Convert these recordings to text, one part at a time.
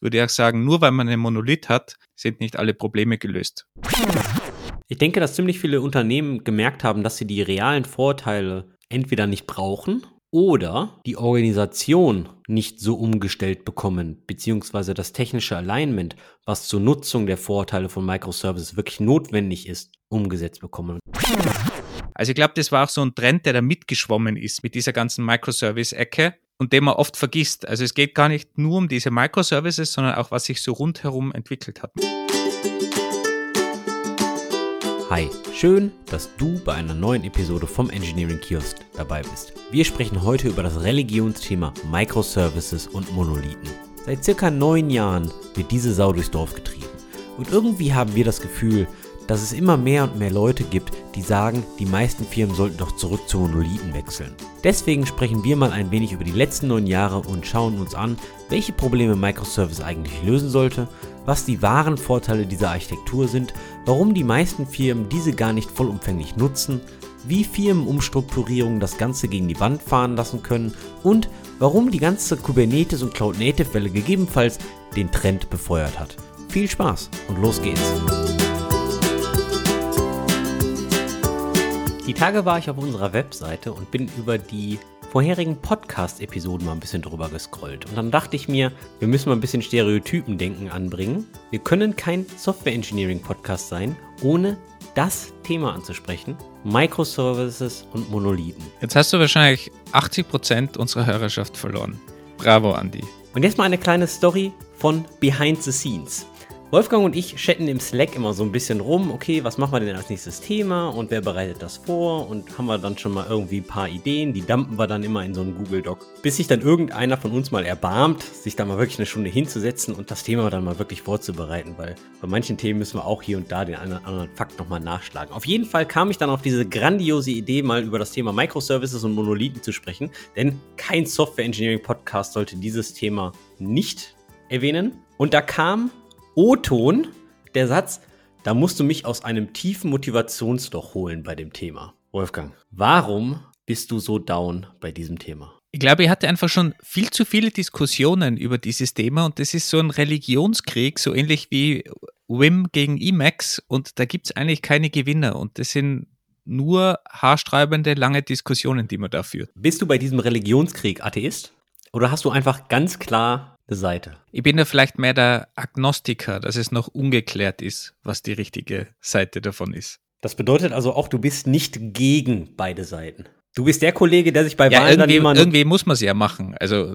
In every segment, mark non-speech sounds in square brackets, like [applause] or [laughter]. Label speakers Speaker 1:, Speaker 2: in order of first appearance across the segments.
Speaker 1: würde ich auch sagen, nur weil man einen Monolith hat, sind nicht alle Probleme gelöst.
Speaker 2: Ich denke, dass ziemlich viele Unternehmen gemerkt haben, dass sie die realen Vorteile entweder nicht brauchen oder die Organisation nicht so umgestellt bekommen, beziehungsweise das technische Alignment, was zur Nutzung der Vorteile von Microservices wirklich notwendig ist, umgesetzt bekommen.
Speaker 1: Also ich glaube, das war auch so ein Trend, der da mitgeschwommen ist mit dieser ganzen Microservice-Ecke und den man oft vergisst. Also es geht gar nicht nur um diese Microservices, sondern auch, was sich so rundherum entwickelt hat.
Speaker 2: Hi, schön, dass du bei einer neuen Episode vom Engineering Kiosk dabei bist. Wir sprechen heute über das Religionsthema Microservices und Monolithen. Seit circa neun Jahren wird diese Sau durchs Dorf getrieben. Und irgendwie haben wir das Gefühl, dass es immer mehr und mehr Leute gibt, die sagen, die meisten Firmen sollten doch zurück zu Monolithen wechseln. Deswegen sprechen wir mal ein wenig über die letzten neun Jahre und schauen uns an, welche Probleme Microservice eigentlich lösen sollte was die wahren Vorteile dieser Architektur sind, warum die meisten Firmen diese gar nicht vollumfänglich nutzen, wie Firmenumstrukturierungen das Ganze gegen die Wand fahren lassen können und warum die ganze Kubernetes und Cloud Native Welle gegebenenfalls den Trend befeuert hat. Viel Spaß und los geht's! Die Tage war ich auf unserer Webseite und bin über die vorherigen Podcast-Episoden mal ein bisschen drüber gescrollt. Und dann dachte ich mir, wir müssen mal ein bisschen Stereotypendenken anbringen. Wir können kein Software-Engineering-Podcast sein, ohne das Thema anzusprechen. Microservices und Monolithen.
Speaker 1: Jetzt hast du wahrscheinlich 80% unserer Hörerschaft verloren. Bravo, Andy.
Speaker 2: Und jetzt mal eine kleine Story von Behind the Scenes. Wolfgang und ich chatten im Slack immer so ein bisschen rum, okay, was machen wir denn als nächstes Thema und wer bereitet das vor und haben wir dann schon mal irgendwie ein paar Ideen, die dumpen wir dann immer in so einen Google Doc. Bis sich dann irgendeiner von uns mal erbarmt, sich da mal wirklich eine Stunde hinzusetzen und das Thema dann mal wirklich vorzubereiten, weil bei manchen Themen müssen wir auch hier und da den einen oder anderen Fakt nochmal nachschlagen. Auf jeden Fall kam ich dann auf diese grandiose Idee, mal über das Thema Microservices und Monolithen zu sprechen, denn kein Software Engineering Podcast sollte dieses Thema nicht erwähnen. Und da kam O-Ton, der Satz, da musst du mich aus einem tiefen Motivationsloch holen bei dem Thema. Wolfgang, warum bist du so down bei diesem Thema?
Speaker 1: Ich glaube, ich hatte einfach schon viel zu viele Diskussionen über dieses Thema und das ist so ein Religionskrieg, so ähnlich wie Wim gegen Emacs und da gibt es eigentlich keine Gewinner und das sind nur haarstreibende, lange Diskussionen, die man da führt.
Speaker 2: Bist du bei diesem Religionskrieg Atheist? Oder hast du einfach ganz klar Seite.
Speaker 1: Ich bin ja vielleicht mehr der Agnostiker, dass es noch ungeklärt ist, was die richtige Seite davon ist.
Speaker 2: Das bedeutet also auch, du bist nicht gegen beide Seiten. Du bist der Kollege, der sich bei
Speaker 1: ja, Wahlen irgendwie, dann irgendwie muss man es ja machen. Also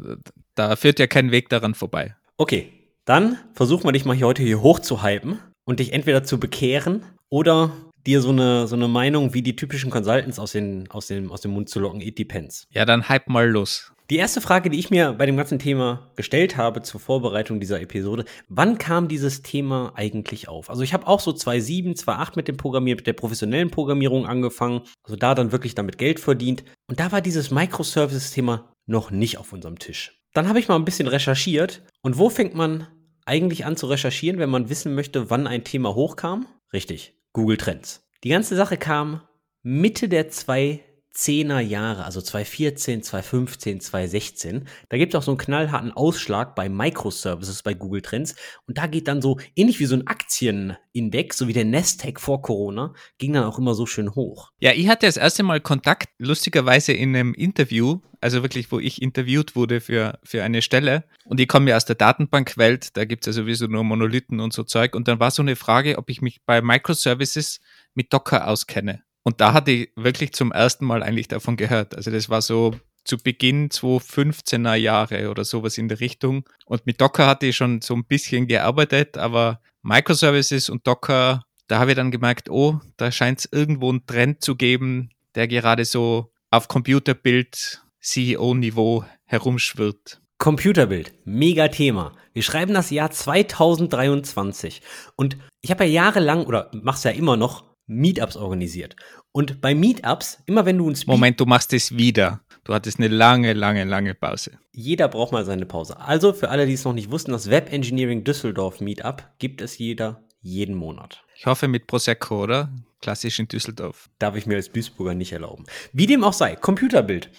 Speaker 1: da führt ja kein Weg daran vorbei.
Speaker 2: Okay, dann versuchen wir dich mal hier heute hier hochzuhypen und dich entweder zu bekehren oder dir so eine, so eine Meinung wie die typischen Consultants aus, den, aus, dem, aus dem Mund zu locken. It depends.
Speaker 1: Ja, dann hype mal los.
Speaker 2: Die erste Frage, die ich mir bei dem ganzen Thema gestellt habe zur Vorbereitung dieser Episode, wann kam dieses Thema eigentlich auf? Also ich habe auch so 2007, 2008 mit dem Programmieren, mit der professionellen Programmierung angefangen, also da dann wirklich damit Geld verdient und da war dieses Microservices-Thema noch nicht auf unserem Tisch. Dann habe ich mal ein bisschen recherchiert und wo fängt man eigentlich an zu recherchieren, wenn man wissen möchte, wann ein Thema hochkam? Richtig, Google Trends. Die ganze Sache kam Mitte der zwei 10er Jahre, also 2014, 2015, 2016. Da gibt es auch so einen knallharten Ausschlag bei Microservices bei Google Trends. Und da geht dann so, ähnlich wie so ein Aktienindex, so wie der Nasdaq vor Corona, ging dann auch immer so schön hoch.
Speaker 1: Ja, ich hatte das erste Mal Kontakt, lustigerweise in einem Interview, also wirklich, wo ich interviewt wurde für, für eine Stelle. Und ich komme ja aus der Datenbankwelt, da gibt es ja sowieso nur Monolithen und so Zeug. Und dann war so eine Frage, ob ich mich bei Microservices mit Docker auskenne. Und da hatte ich wirklich zum ersten Mal eigentlich davon gehört. Also das war so zu Beginn 2015er Jahre oder sowas in der Richtung. Und mit Docker hatte ich schon so ein bisschen gearbeitet, aber Microservices und Docker, da habe ich dann gemerkt, oh, da scheint es irgendwo einen Trend zu geben, der gerade so auf Computerbild CEO-Niveau herumschwirrt.
Speaker 2: Computerbild, mega Thema. Wir schreiben das Jahr 2023 und ich habe ja jahrelang oder mach's ja immer noch Meetups organisiert. Und bei Meetups, immer wenn du ein
Speaker 1: Speed Moment, du machst es wieder. Du hattest eine lange, lange, lange Pause.
Speaker 2: Jeder braucht mal seine Pause. Also für alle, die es noch nicht wussten, das Web Engineering Düsseldorf Meetup gibt es jeder jeden Monat.
Speaker 1: Ich hoffe mit Prosecco, oder? Klassisch in Düsseldorf.
Speaker 2: Darf ich mir als Duisburger nicht erlauben. Wie dem auch sei, Computerbild.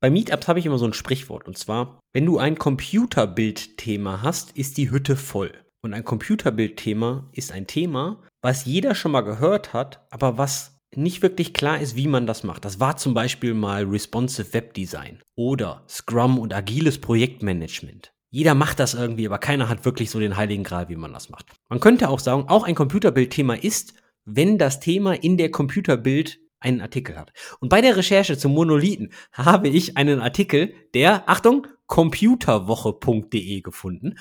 Speaker 2: Bei Meetups habe ich immer so ein Sprichwort und zwar, wenn du ein Computerbildthema hast, ist die Hütte voll. Und ein Computerbildthema ist ein Thema, was jeder schon mal gehört hat, aber was nicht wirklich klar ist, wie man das macht. Das war zum Beispiel mal Responsive Web Design oder Scrum und agiles Projektmanagement. Jeder macht das irgendwie, aber keiner hat wirklich so den heiligen Gral, wie man das macht. Man könnte auch sagen, auch ein Computerbildthema ist, wenn das Thema in der Computerbild einen Artikel hat. Und bei der Recherche zum Monolithen habe ich einen Artikel der, Achtung, computerwoche.de gefunden.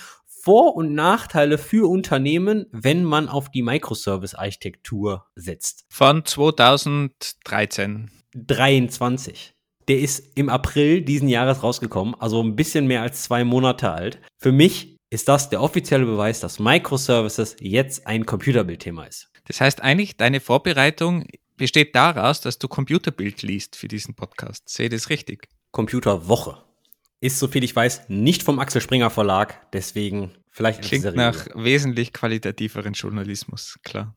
Speaker 2: Vor- und Nachteile für Unternehmen, wenn man auf die Microservice-Architektur setzt.
Speaker 1: Von 2013.
Speaker 2: 23. Der ist im April diesen Jahres rausgekommen, also ein bisschen mehr als zwei Monate alt. Für mich ist das der offizielle Beweis, dass Microservices jetzt ein Computerbildthema ist.
Speaker 1: Das heißt eigentlich, deine Vorbereitung besteht daraus, dass du Computerbild liest für diesen Podcast. Sehe das richtig?
Speaker 2: Computerwoche. Ist, soviel ich weiß, nicht vom Axel Springer Verlag, deswegen vielleicht
Speaker 1: Klingt nach wesentlich qualitativeren Journalismus, klar.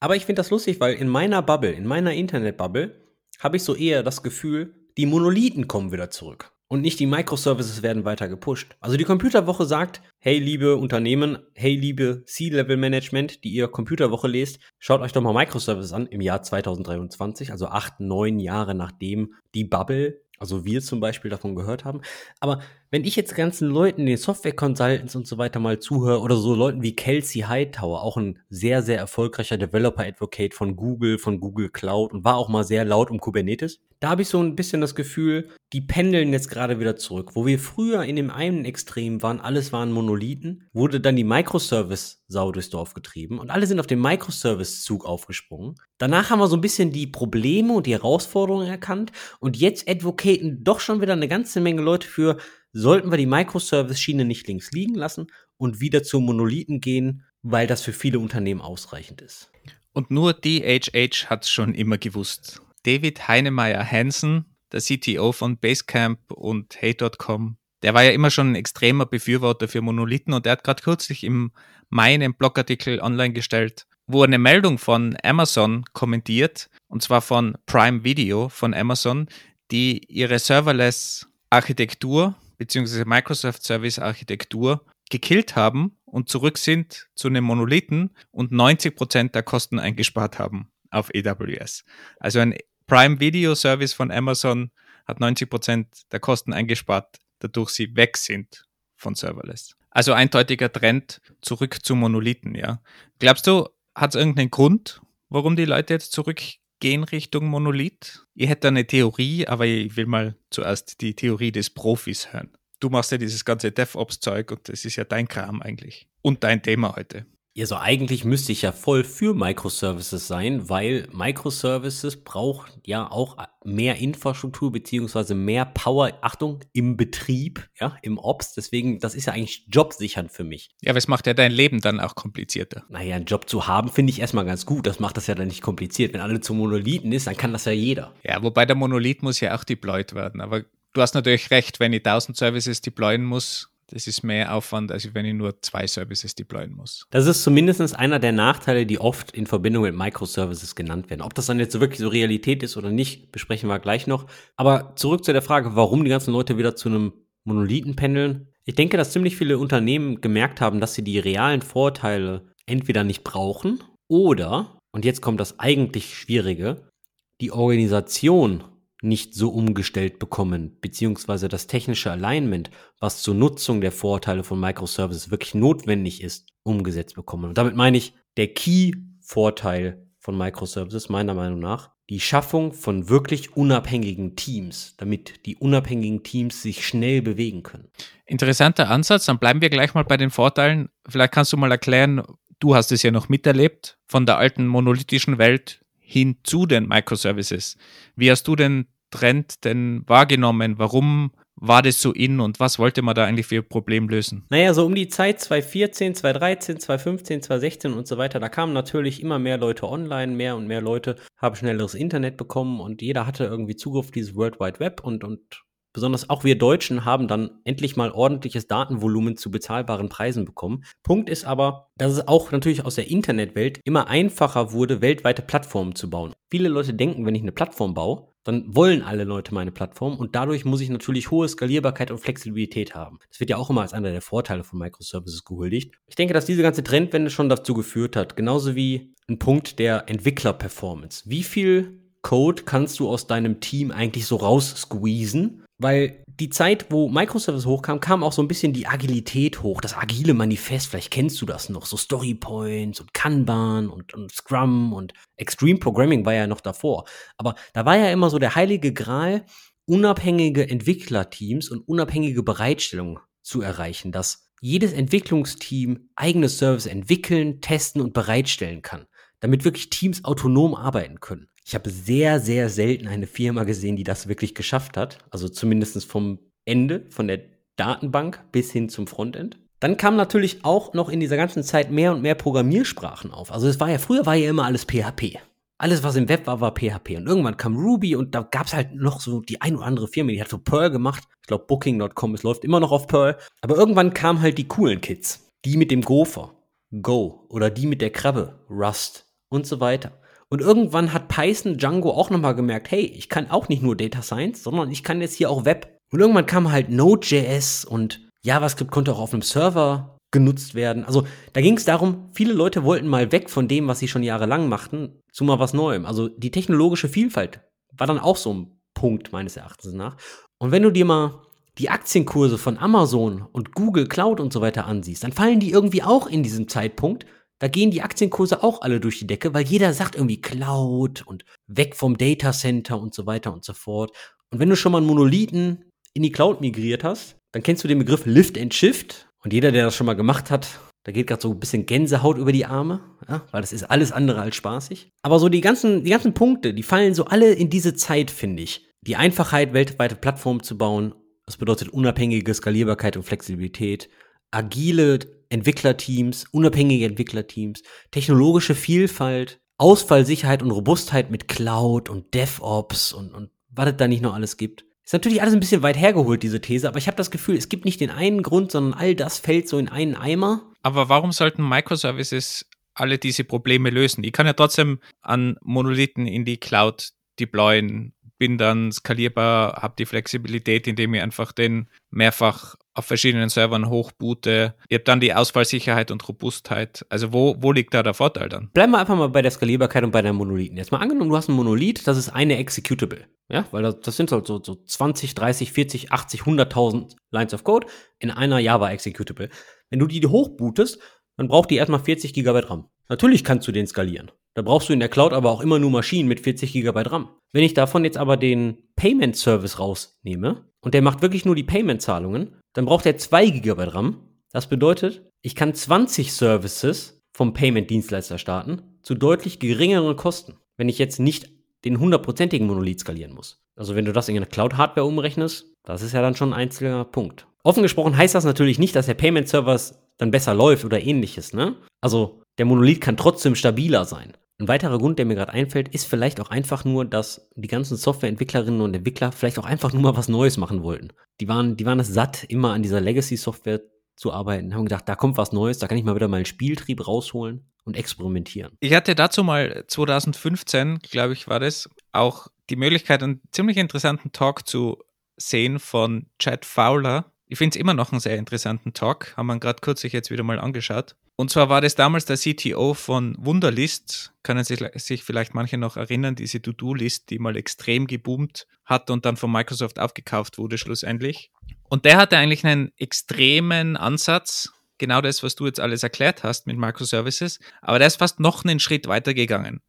Speaker 2: Aber ich finde das lustig, weil in meiner Bubble, in meiner Internetbubble, habe ich so eher das Gefühl, die Monolithen kommen wieder zurück. Und nicht die Microservices werden weiter gepusht. Also die Computerwoche sagt, hey liebe Unternehmen, hey liebe C-Level-Management, die ihr Computerwoche lest, schaut euch doch mal Microservices an im Jahr 2023, also acht, neun Jahre nachdem die Bubble also wir zum Beispiel davon gehört haben. Aber wenn ich jetzt ganzen Leuten, den Software-Consultants und so weiter mal zuhöre oder so Leuten wie Kelsey Hightower, auch ein sehr, sehr erfolgreicher Developer-Advocate von Google, von Google Cloud und war auch mal sehr laut um Kubernetes, da habe ich so ein bisschen das Gefühl, die pendeln jetzt gerade wieder zurück. Wo wir früher in dem einen Extrem waren, alles waren Monolithen, wurde dann die Microservice-Sau durchs Dorf getrieben und alle sind auf den Microservice-Zug aufgesprungen. Danach haben wir so ein bisschen die Probleme und die Herausforderungen erkannt und jetzt advocaten doch schon wieder eine ganze Menge Leute für, sollten wir die Microservice-Schiene nicht links liegen lassen und wieder zu Monolithen gehen, weil das für viele Unternehmen ausreichend ist.
Speaker 1: Und nur DHH hat es schon immer gewusst. David Heinemeier Hansen, der CTO von Basecamp und Hey.com, der war ja immer schon ein extremer Befürworter für Monolithen und der hat gerade kürzlich im Mai einen Blogartikel online gestellt, wo er eine Meldung von Amazon kommentiert, und zwar von Prime Video von Amazon, die ihre Serverless Bzw. Microsoft Service Architektur gekillt haben und zurück sind zu einem Monolithen und 90 Prozent der Kosten eingespart haben auf AWS. Also ein Prime Video Service von Amazon hat 90% der Kosten eingespart, dadurch sie weg sind von Serverless. Also eindeutiger Trend zurück zu Monolithen, ja. Glaubst du, hat es irgendeinen Grund, warum die Leute jetzt zurückgehen Richtung Monolith? Ich hätte eine Theorie, aber ich will mal zuerst die Theorie des Profis hören. Du machst ja dieses ganze DevOps-Zeug und das ist ja dein Kram eigentlich. Und dein Thema heute.
Speaker 2: Ja, so eigentlich müsste ich ja voll für Microservices sein, weil Microservices braucht ja auch mehr Infrastruktur beziehungsweise mehr Power, Achtung, im Betrieb, ja, im Ops. Deswegen, das ist ja eigentlich jobsichernd für mich.
Speaker 1: Ja, aber es macht ja dein Leben dann auch komplizierter.
Speaker 2: Naja, einen Job zu haben, finde ich erstmal ganz gut. Das macht das ja dann nicht kompliziert. Wenn alle zu Monolithen ist, dann kann das ja jeder.
Speaker 1: Ja, wobei der Monolith muss ja auch deployed werden. Aber du hast natürlich recht, wenn ich 1000 Services deployen muss, das ist mehr Aufwand, als wenn ich nur zwei Services deployen muss.
Speaker 2: Das ist zumindest einer der Nachteile, die oft in Verbindung mit Microservices genannt werden. Ob das dann jetzt wirklich so Realität ist oder nicht, besprechen wir gleich noch. Aber zurück zu der Frage, warum die ganzen Leute wieder zu einem Monolithen pendeln. Ich denke, dass ziemlich viele Unternehmen gemerkt haben, dass sie die realen Vorteile entweder nicht brauchen oder, und jetzt kommt das eigentlich Schwierige, die Organisation nicht so umgestellt bekommen, beziehungsweise das technische Alignment, was zur Nutzung der Vorteile von Microservices wirklich notwendig ist, umgesetzt bekommen. Und damit meine ich, der Key-Vorteil von Microservices meiner Meinung nach, die Schaffung von wirklich unabhängigen Teams, damit die unabhängigen Teams sich schnell bewegen können.
Speaker 1: Interessanter Ansatz, dann bleiben wir gleich mal bei den Vorteilen. Vielleicht kannst du mal erklären, du hast es ja noch miterlebt, von der alten monolithischen Welt hin zu den Microservices. Wie hast du den Trend denn wahrgenommen? Warum war das so in und was wollte man da eigentlich für ein Problem lösen?
Speaker 2: Naja, so um die Zeit 2014, 2013, 2015, 2016 und so weiter, da kamen natürlich immer mehr Leute online, mehr und mehr Leute haben schnelleres Internet bekommen und jeder hatte irgendwie Zugriff auf dieses World Wide Web und, und besonders auch wir Deutschen haben dann endlich mal ordentliches Datenvolumen zu bezahlbaren Preisen bekommen. Punkt ist aber, dass es auch natürlich aus der Internetwelt immer einfacher wurde, weltweite Plattformen zu bauen. Viele Leute denken, wenn ich eine Plattform baue, dann wollen alle Leute meine Plattform und dadurch muss ich natürlich hohe Skalierbarkeit und Flexibilität haben. Das wird ja auch immer als einer der Vorteile von Microservices gehuldigt. Ich denke, dass diese ganze Trendwende schon dazu geführt hat, genauso wie ein Punkt der Entwickler-Performance. Wie viel Code kannst du aus deinem Team eigentlich so raussqueezen? Weil die Zeit, wo Microservice hochkam, kam auch so ein bisschen die Agilität hoch, das agile Manifest, vielleicht kennst du das noch, so Story Points und Kanban und, und Scrum und Extreme Programming war ja noch davor. Aber da war ja immer so der heilige Gral, unabhängige Entwicklerteams und unabhängige Bereitstellung zu erreichen, dass jedes Entwicklungsteam eigene Service entwickeln, testen und bereitstellen kann, damit wirklich Teams autonom arbeiten können. Ich habe sehr, sehr selten eine Firma gesehen, die das wirklich geschafft hat. Also zumindest vom Ende, von der Datenbank bis hin zum Frontend. Dann kam natürlich auch noch in dieser ganzen Zeit mehr und mehr Programmiersprachen auf. Also es war ja, früher war ja immer alles PHP. Alles, was im Web war, war PHP. Und irgendwann kam Ruby und da gab es halt noch so die ein oder andere Firma, die hat so Perl gemacht. Ich glaube, Booking.com, es läuft immer noch auf Perl. Aber irgendwann kamen halt die coolen Kids. Die mit dem Gopher, Go oder die mit der Krabbe, Rust und so weiter. Und irgendwann hat Python Django auch nochmal gemerkt, hey, ich kann auch nicht nur Data Science, sondern ich kann jetzt hier auch Web. Und irgendwann kam halt Node.js und JavaScript konnte auch auf einem Server genutzt werden. Also da ging es darum, viele Leute wollten mal weg von dem, was sie schon jahrelang machten, zu mal was Neuem. Also die technologische Vielfalt war dann auch so ein Punkt meines Erachtens nach. Und wenn du dir mal die Aktienkurse von Amazon und Google Cloud und so weiter ansiehst, dann fallen die irgendwie auch in diesem Zeitpunkt da gehen die Aktienkurse auch alle durch die Decke, weil jeder sagt irgendwie Cloud und weg vom Data Center und so weiter und so fort. Und wenn du schon mal einen Monolithen in die Cloud migriert hast, dann kennst du den Begriff Lift and Shift. Und jeder, der das schon mal gemacht hat, da geht gerade so ein bisschen Gänsehaut über die Arme, ja, weil das ist alles andere als spaßig. Aber so die ganzen, die ganzen Punkte, die fallen so alle in diese Zeit, finde ich. Die Einfachheit, weltweite Plattformen zu bauen, das bedeutet unabhängige Skalierbarkeit und Flexibilität, agile Entwicklerteams, unabhängige Entwicklerteams, technologische Vielfalt, Ausfallsicherheit und Robustheit mit Cloud und DevOps und, und was es da nicht noch alles gibt. Ist natürlich alles ein bisschen weit hergeholt, diese These, aber ich habe das Gefühl, es gibt nicht den einen Grund, sondern all das fällt so in einen Eimer.
Speaker 1: Aber warum sollten Microservices alle diese Probleme lösen? Ich kann ja trotzdem an Monolithen in die Cloud deployen, bin dann skalierbar, habe die Flexibilität, indem ich einfach den mehrfach auf verschiedenen Servern hochboote. Ihr habt dann die Ausfallsicherheit und Robustheit. Also wo, wo liegt da der Vorteil dann?
Speaker 2: Bleiben wir einfach mal bei der Skalierbarkeit und bei der Monolithen. Jetzt mal angenommen, du hast ein Monolith, das ist eine Executable. Ja, weil das, das sind halt so, so 20, 30, 40, 80, 100.000 Lines of Code in einer Java Executable. Wenn du die hochbootest, dann braucht die erstmal 40 GB RAM. Natürlich kannst du den skalieren. Da brauchst du in der Cloud aber auch immer nur Maschinen mit 40 GB RAM. Wenn ich davon jetzt aber den Payment Service rausnehme und der macht wirklich nur die Payment-Zahlungen, dann braucht er 2 GB RAM. Das bedeutet, ich kann 20 Services vom Payment-Dienstleister starten zu deutlich geringeren Kosten, wenn ich jetzt nicht den hundertprozentigen Monolith skalieren muss. Also wenn du das in eine Cloud-Hardware umrechnest, das ist ja dann schon ein einzelner Punkt. Offen gesprochen heißt das natürlich nicht, dass der Payment-Service dann besser läuft oder ähnliches, ne? Also der Monolith kann trotzdem stabiler sein. Ein weiterer Grund, der mir gerade einfällt, ist vielleicht auch einfach nur, dass die ganzen Softwareentwicklerinnen und Entwickler vielleicht auch einfach nur mal was Neues machen wollten. Die waren, die waren es satt, immer an dieser Legacy-Software zu arbeiten, haben gedacht, da kommt was Neues, da kann ich mal wieder mal einen Spieltrieb rausholen und experimentieren.
Speaker 1: Ich hatte dazu mal 2015, glaube ich, war das, auch die Möglichkeit, einen ziemlich interessanten Talk zu sehen von Chad Fowler. Ich finde es immer noch einen sehr interessanten Talk, haben wir gerade kürzlich jetzt wieder mal angeschaut. Und zwar war das damals der CTO von Wunderlist. Können sich, sich vielleicht manche noch erinnern, diese To-Do-List, die mal extrem geboomt hat und dann von Microsoft aufgekauft wurde schlussendlich. Und der hatte eigentlich einen extremen Ansatz, genau das, was du jetzt alles erklärt hast mit Microservices, aber der ist fast noch einen Schritt weiter gegangen.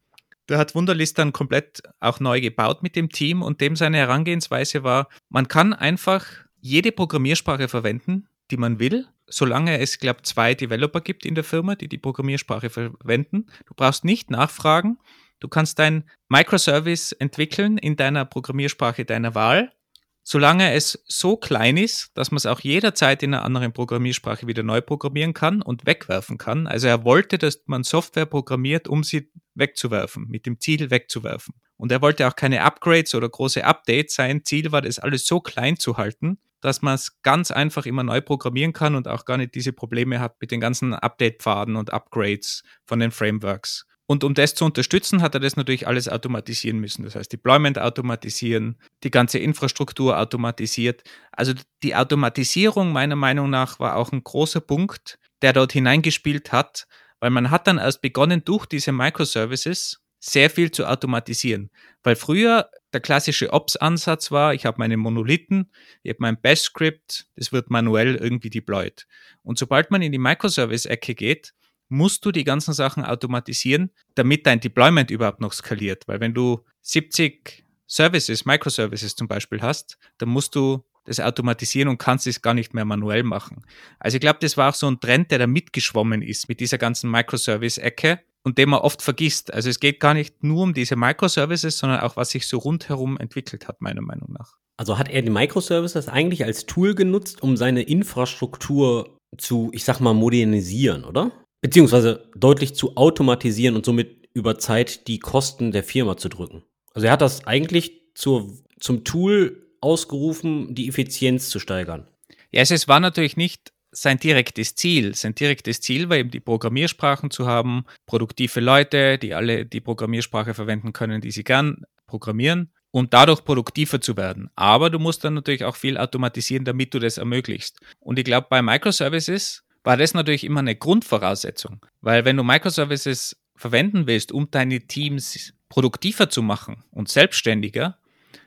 Speaker 1: Der hat Wunderlist dann komplett auch neu gebaut mit dem Team und dem seine Herangehensweise war, man kann einfach jede Programmiersprache verwenden, die man will, solange es, glaube ich, zwei Developer gibt in der Firma, die die Programmiersprache verwenden. Du brauchst nicht nachfragen. Du kannst dein Microservice entwickeln in deiner Programmiersprache deiner Wahl, solange es so klein ist, dass man es auch jederzeit in einer anderen Programmiersprache wieder neu programmieren kann und wegwerfen kann. Also er wollte, dass man Software programmiert, um sie wegzuwerfen, mit dem Ziel wegzuwerfen. Und er wollte auch keine Upgrades oder große Updates. Sein Ziel war, das alles so klein zu halten, dass man es ganz einfach immer neu programmieren kann und auch gar nicht diese Probleme hat mit den ganzen Update-Pfaden und Upgrades von den Frameworks. Und um das zu unterstützen, hat er das natürlich alles automatisieren müssen. Das heißt, Deployment automatisieren, die ganze Infrastruktur automatisiert. Also die Automatisierung meiner Meinung nach war auch ein großer Punkt, der dort hineingespielt hat, weil man hat dann erst begonnen, durch diese Microservices sehr viel zu automatisieren. Weil früher der klassische Ops-Ansatz war, ich habe meine Monolithen, ich habe mein Bash-Script, das wird manuell irgendwie deployed. Und sobald man in die Microservice-Ecke geht, musst du die ganzen Sachen automatisieren, damit dein Deployment überhaupt noch skaliert. Weil wenn du 70 Services, Microservices zum Beispiel hast, dann musst du das automatisieren und kannst es gar nicht mehr manuell machen. Also ich glaube, das war auch so ein Trend, der da mitgeschwommen ist mit dieser ganzen Microservice-Ecke und den man oft vergisst. Also es geht gar nicht nur um diese Microservices, sondern auch, was sich so rundherum entwickelt hat, meiner Meinung nach.
Speaker 2: Also hat er die Microservices eigentlich als Tool genutzt, um seine Infrastruktur zu, ich sag mal, modernisieren, oder? Beziehungsweise deutlich zu automatisieren und somit über Zeit die Kosten der Firma zu drücken. Also er hat das eigentlich zur, zum Tool ausgerufen, die Effizienz zu steigern.
Speaker 1: Ja, es war natürlich nicht sein direktes Ziel. Sein direktes Ziel war eben die Programmiersprachen zu haben, produktive Leute, die alle die Programmiersprache verwenden können, die sie gern programmieren und dadurch produktiver zu werden. Aber du musst dann natürlich auch viel automatisieren, damit du das ermöglichst. Und ich glaube, bei Microservices war das natürlich immer eine Grundvoraussetzung, weil wenn du Microservices verwenden willst, um deine Teams produktiver zu machen und selbstständiger,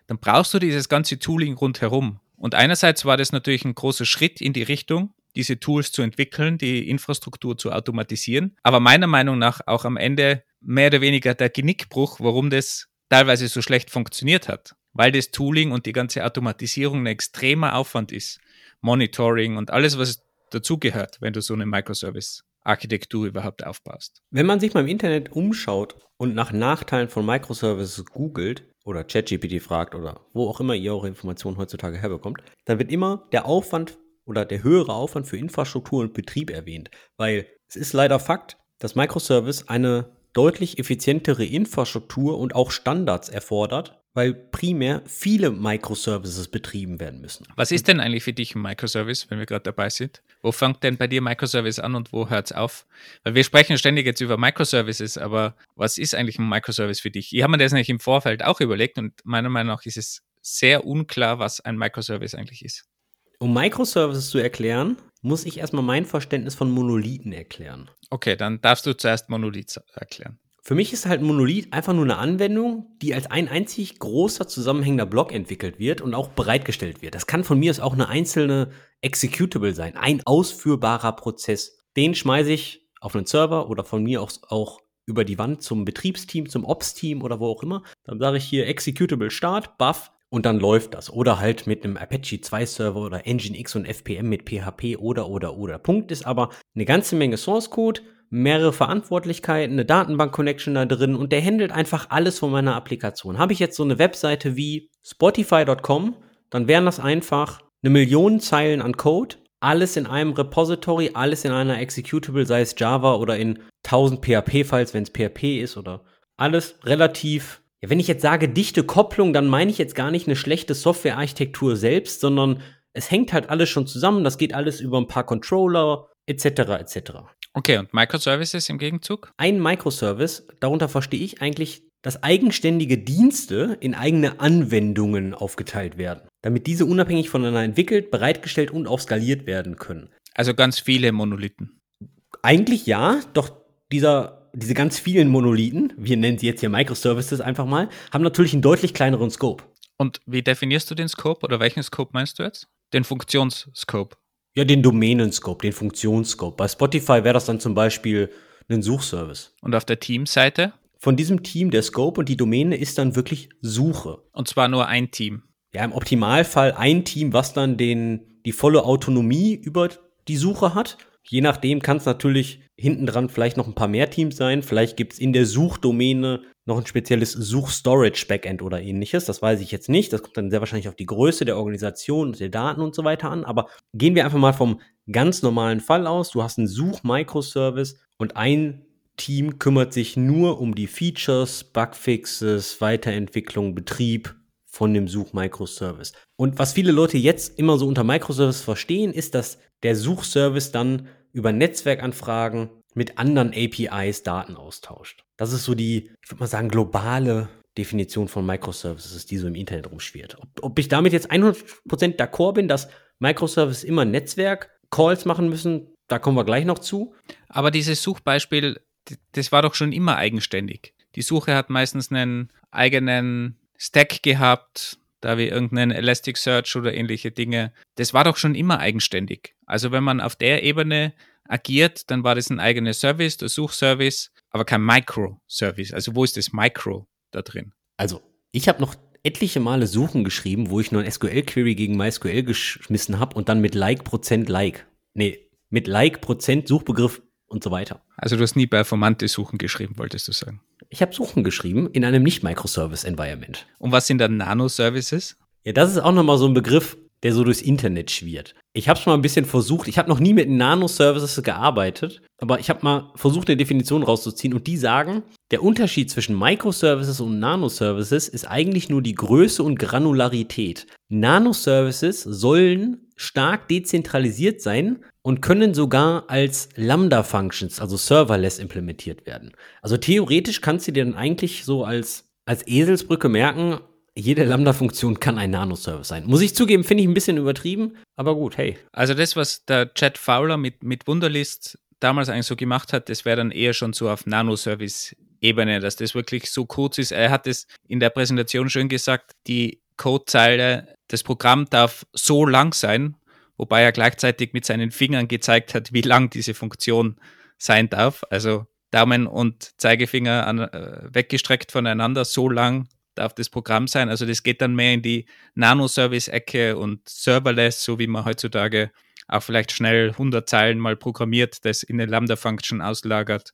Speaker 1: dann brauchst du dieses ganze Tooling rundherum. Und einerseits war das natürlich ein großer Schritt in die Richtung, diese Tools zu entwickeln, die Infrastruktur zu automatisieren. Aber meiner Meinung nach auch am Ende mehr oder weniger der Genickbruch, warum das teilweise so schlecht funktioniert hat. Weil das Tooling und die ganze Automatisierung ein extremer Aufwand ist. Monitoring und alles, was dazugehört, wenn du so eine Microservice-Architektur überhaupt aufbaust.
Speaker 2: Wenn man sich mal im Internet umschaut und nach Nachteilen von Microservices googelt, oder ChatGPT fragt oder wo auch immer ihr eure Informationen heutzutage herbekommt, dann wird immer der Aufwand oder der höhere Aufwand für Infrastruktur und Betrieb erwähnt. Weil es ist leider Fakt, dass Microservice eine deutlich effizientere Infrastruktur und auch Standards erfordert, weil primär viele Microservices betrieben werden müssen.
Speaker 1: Was ist denn eigentlich für dich ein Microservice, wenn wir gerade dabei sind? Wo fängt denn bei dir Microservice an und wo hört es auf? Weil wir sprechen ständig jetzt über Microservices, aber was ist eigentlich ein Microservice für dich? Ich habe mir das nämlich im Vorfeld auch überlegt und meiner Meinung nach ist es sehr unklar, was ein Microservice eigentlich ist.
Speaker 2: Um Microservices zu erklären, muss ich erstmal mein Verständnis von Monolithen erklären.
Speaker 1: Okay, dann darfst du zuerst Monolith erklären.
Speaker 2: Für mich ist halt ein Monolith einfach nur eine Anwendung, die als ein einzig großer zusammenhängender Block entwickelt wird und auch bereitgestellt wird. Das kann von mir aus auch eine einzelne Executable sein, ein ausführbarer Prozess. Den schmeiße ich auf einen Server oder von mir aus auch über die Wand zum Betriebsteam, zum Ops-Team oder wo auch immer. Dann sage ich hier Executable Start, Buff, und dann läuft das. Oder halt mit einem Apache 2 Server oder Nginx und FPM mit PHP oder oder oder. Punkt ist aber eine ganze Menge Source Code, mehrere Verantwortlichkeiten, eine Datenbank-Connection da drin und der handelt einfach alles von meiner Applikation. Habe ich jetzt so eine Webseite wie Spotify.com, dann wären das einfach eine Million Zeilen an Code, alles in einem Repository, alles in einer Executable, sei es Java oder in 1000 PHP-Files, wenn es PHP ist oder alles relativ ja, wenn ich jetzt sage dichte Kopplung, dann meine ich jetzt gar nicht eine schlechte Softwarearchitektur selbst, sondern es hängt halt alles schon zusammen. Das geht alles über ein paar Controller etc. etc.
Speaker 1: Okay, und Microservices im Gegenzug?
Speaker 2: Ein Microservice, darunter verstehe ich eigentlich, dass eigenständige Dienste in eigene Anwendungen aufgeteilt werden, damit diese unabhängig voneinander entwickelt, bereitgestellt und auch skaliert werden können.
Speaker 1: Also ganz viele Monolithen.
Speaker 2: Eigentlich ja, doch dieser diese ganz vielen Monolithen, wir nennen sie jetzt hier Microservices einfach mal, haben natürlich einen deutlich kleineren Scope.
Speaker 1: Und wie definierst du den Scope oder welchen Scope meinst du jetzt? Den Funktionsscope?
Speaker 2: Ja, den Domänenscope, den Funktionsscope. Bei Spotify wäre das dann zum Beispiel ein Suchservice.
Speaker 1: Und auf der Teamseite?
Speaker 2: Von diesem Team der Scope und die Domäne ist dann wirklich Suche.
Speaker 1: Und zwar nur ein Team.
Speaker 2: Ja, im Optimalfall ein Team, was dann den, die volle Autonomie über die Suche hat Je nachdem kann es natürlich hinten dran vielleicht noch ein paar mehr Teams sein. Vielleicht gibt es in der Suchdomäne noch ein spezielles Such-Storage-Backend oder ähnliches. Das weiß ich jetzt nicht. Das kommt dann sehr wahrscheinlich auf die Größe der Organisation und der Daten und so weiter an. Aber gehen wir einfach mal vom ganz normalen Fall aus. Du hast einen Such-Microservice und ein Team kümmert sich nur um die Features, Bugfixes, Weiterentwicklung, Betrieb von dem Such-Microservice. Und was viele Leute jetzt immer so unter Microservice verstehen, ist, dass der Suchservice dann über Netzwerkanfragen mit anderen APIs Daten austauscht. Das ist so die, ich würde mal sagen, globale Definition von Microservices, die so im Internet rumschwirrt. Ob, ob ich damit jetzt 100% d'accord bin, dass Microservices immer Netzwerk-Calls machen müssen, da kommen wir gleich noch zu.
Speaker 1: Aber dieses Suchbeispiel, das war doch schon immer eigenständig. Die Suche hat meistens einen eigenen Stack gehabt, da wie irgendeinen Elasticsearch oder ähnliche Dinge. Das war doch schon immer eigenständig. Also wenn man auf der Ebene agiert, dann war das ein eigener Service, der Suchservice, aber kein Microservice. Also wo ist das Micro da drin?
Speaker 2: Also ich habe noch etliche Male Suchen geschrieben, wo ich nur ein SQL-Query gegen MySQL geschmissen habe und dann mit Like Prozent Like. Nee, mit Like Prozent Suchbegriff und so weiter.
Speaker 1: Also du hast nie performante Suchen geschrieben, wolltest du sagen?
Speaker 2: Ich habe Suchen geschrieben in einem Nicht-Microservice-Environment.
Speaker 1: Und was sind dann Nano-Services?
Speaker 2: Ja, das ist auch nochmal so ein Begriff, der so durchs Internet schwirrt. Ich habe es mal ein bisschen versucht. Ich habe noch nie mit Nano-Services gearbeitet, aber ich habe mal versucht, eine Definition rauszuziehen und die sagen, der Unterschied zwischen Microservices und Nano-Services ist eigentlich nur die Größe und Granularität. Nano-Services sollen stark dezentralisiert sein und können sogar als Lambda-Functions, also serverless, implementiert werden. Also theoretisch kannst du dir dann eigentlich so als, als Eselsbrücke merken, jede Lambda-Funktion kann ein Nano-Service sein. Muss ich zugeben, finde ich ein bisschen übertrieben, aber gut, hey.
Speaker 1: Also das, was der Chad Fowler mit, mit Wunderlist damals eigentlich so gemacht hat, das wäre dann eher schon so auf Nano-Service-Ebene, dass das wirklich so kurz ist. Er hat es in der Präsentation schön gesagt, die Codezeile, das Programm darf so lang sein, wobei er gleichzeitig mit seinen Fingern gezeigt hat, wie lang diese Funktion sein darf. Also Daumen und Zeigefinger an, äh, weggestreckt voneinander, so lang darf das Programm sein. Also das geht dann mehr in die Nano-Service-Ecke und Serverless, so wie man heutzutage auch vielleicht schnell 100 Zeilen mal programmiert, das in eine Lambda-Function auslagert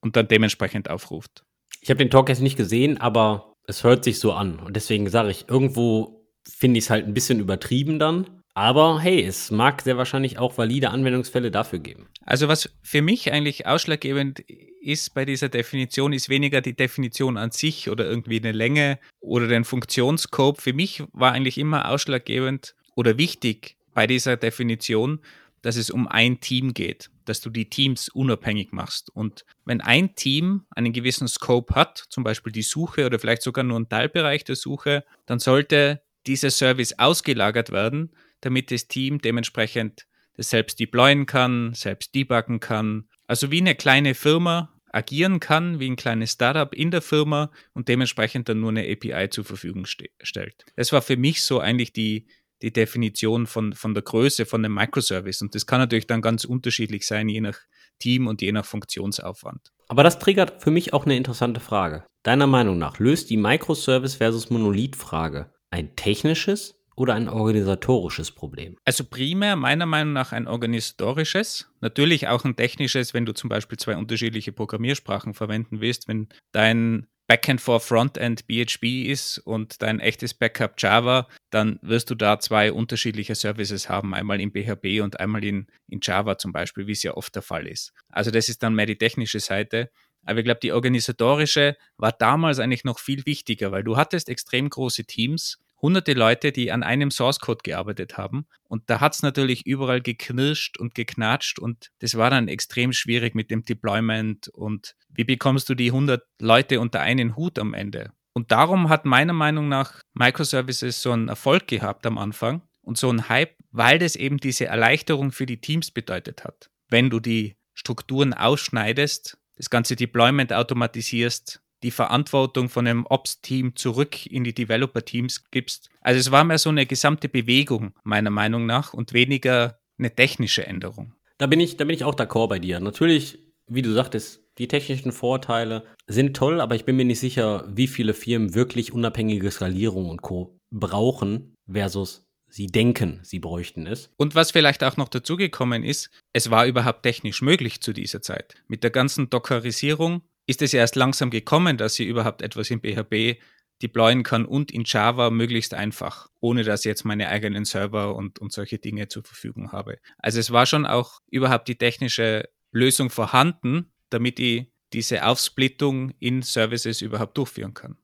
Speaker 1: und dann dementsprechend aufruft.
Speaker 2: Ich habe den Talk jetzt nicht gesehen, aber es hört sich so an. Und deswegen sage ich, irgendwo finde ich es halt ein bisschen übertrieben dann. Aber hey, es mag sehr wahrscheinlich auch valide Anwendungsfälle dafür geben.
Speaker 1: Also was für mich eigentlich ausschlaggebend ist bei dieser Definition, ist weniger die Definition an sich oder irgendwie eine Länge oder den Funktionsscope. Für mich war eigentlich immer ausschlaggebend oder wichtig bei dieser Definition, dass es um ein Team geht, dass du die Teams unabhängig machst. Und wenn ein Team einen gewissen Scope hat, zum Beispiel die Suche oder vielleicht sogar nur ein Teilbereich der Suche, dann sollte dieser Service ausgelagert werden, damit das Team dementsprechend das selbst deployen kann, selbst debuggen kann. Also wie eine kleine Firma agieren kann, wie ein kleines Startup in der Firma und dementsprechend dann nur eine API zur Verfügung ste stellt. Das war für mich so eigentlich die, die Definition von, von der Größe von einem Microservice. Und das kann natürlich dann ganz unterschiedlich sein, je nach Team und je nach Funktionsaufwand.
Speaker 2: Aber das triggert für mich auch eine interessante Frage. Deiner Meinung nach löst die Microservice versus Monolith-Frage ein technisches oder ein organisatorisches Problem?
Speaker 1: Also primär meiner Meinung nach ein organisatorisches, natürlich auch ein technisches, wenn du zum Beispiel zwei unterschiedliche Programmiersprachen verwenden willst, wenn dein Backend for Frontend PHP ist und dein echtes Backup Java, dann wirst du da zwei unterschiedliche Services haben, einmal in PHP und einmal in, in Java zum Beispiel, wie es ja oft der Fall ist. Also das ist dann mehr die technische Seite. Aber ich glaube, die organisatorische war damals eigentlich noch viel wichtiger, weil du hattest extrem große Teams hunderte Leute, die an einem Source Code gearbeitet haben. Und da hat es natürlich überall geknirscht und geknatscht und das war dann extrem schwierig mit dem Deployment und wie bekommst du die 100 Leute unter einen Hut am Ende? Und darum hat meiner Meinung nach Microservices so einen Erfolg gehabt am Anfang und so einen Hype, weil das eben diese Erleichterung für die Teams bedeutet hat. Wenn du die Strukturen ausschneidest, das ganze Deployment automatisierst, die Verantwortung von einem Ops-Team zurück in die Developer-Teams gibst. Also es war mehr so eine gesamte Bewegung, meiner Meinung nach, und weniger eine technische Änderung.
Speaker 2: Da bin ich, da bin ich auch d'accord bei dir. Natürlich, wie du sagtest, die technischen Vorteile sind toll, aber ich bin mir nicht sicher, wie viele Firmen wirklich unabhängige Skalierung und Co. brauchen versus sie denken, sie bräuchten es.
Speaker 1: Und was vielleicht auch noch dazugekommen ist, es war überhaupt technisch möglich zu dieser Zeit. Mit der ganzen Dockerisierung ist es erst langsam gekommen, dass sie überhaupt etwas in PHP deployen kann und in Java möglichst einfach, ohne dass ich jetzt meine eigenen Server und, und solche Dinge zur Verfügung habe. Also es war schon auch überhaupt die technische Lösung vorhanden, damit ich diese Aufsplittung in Services überhaupt durchführen kann.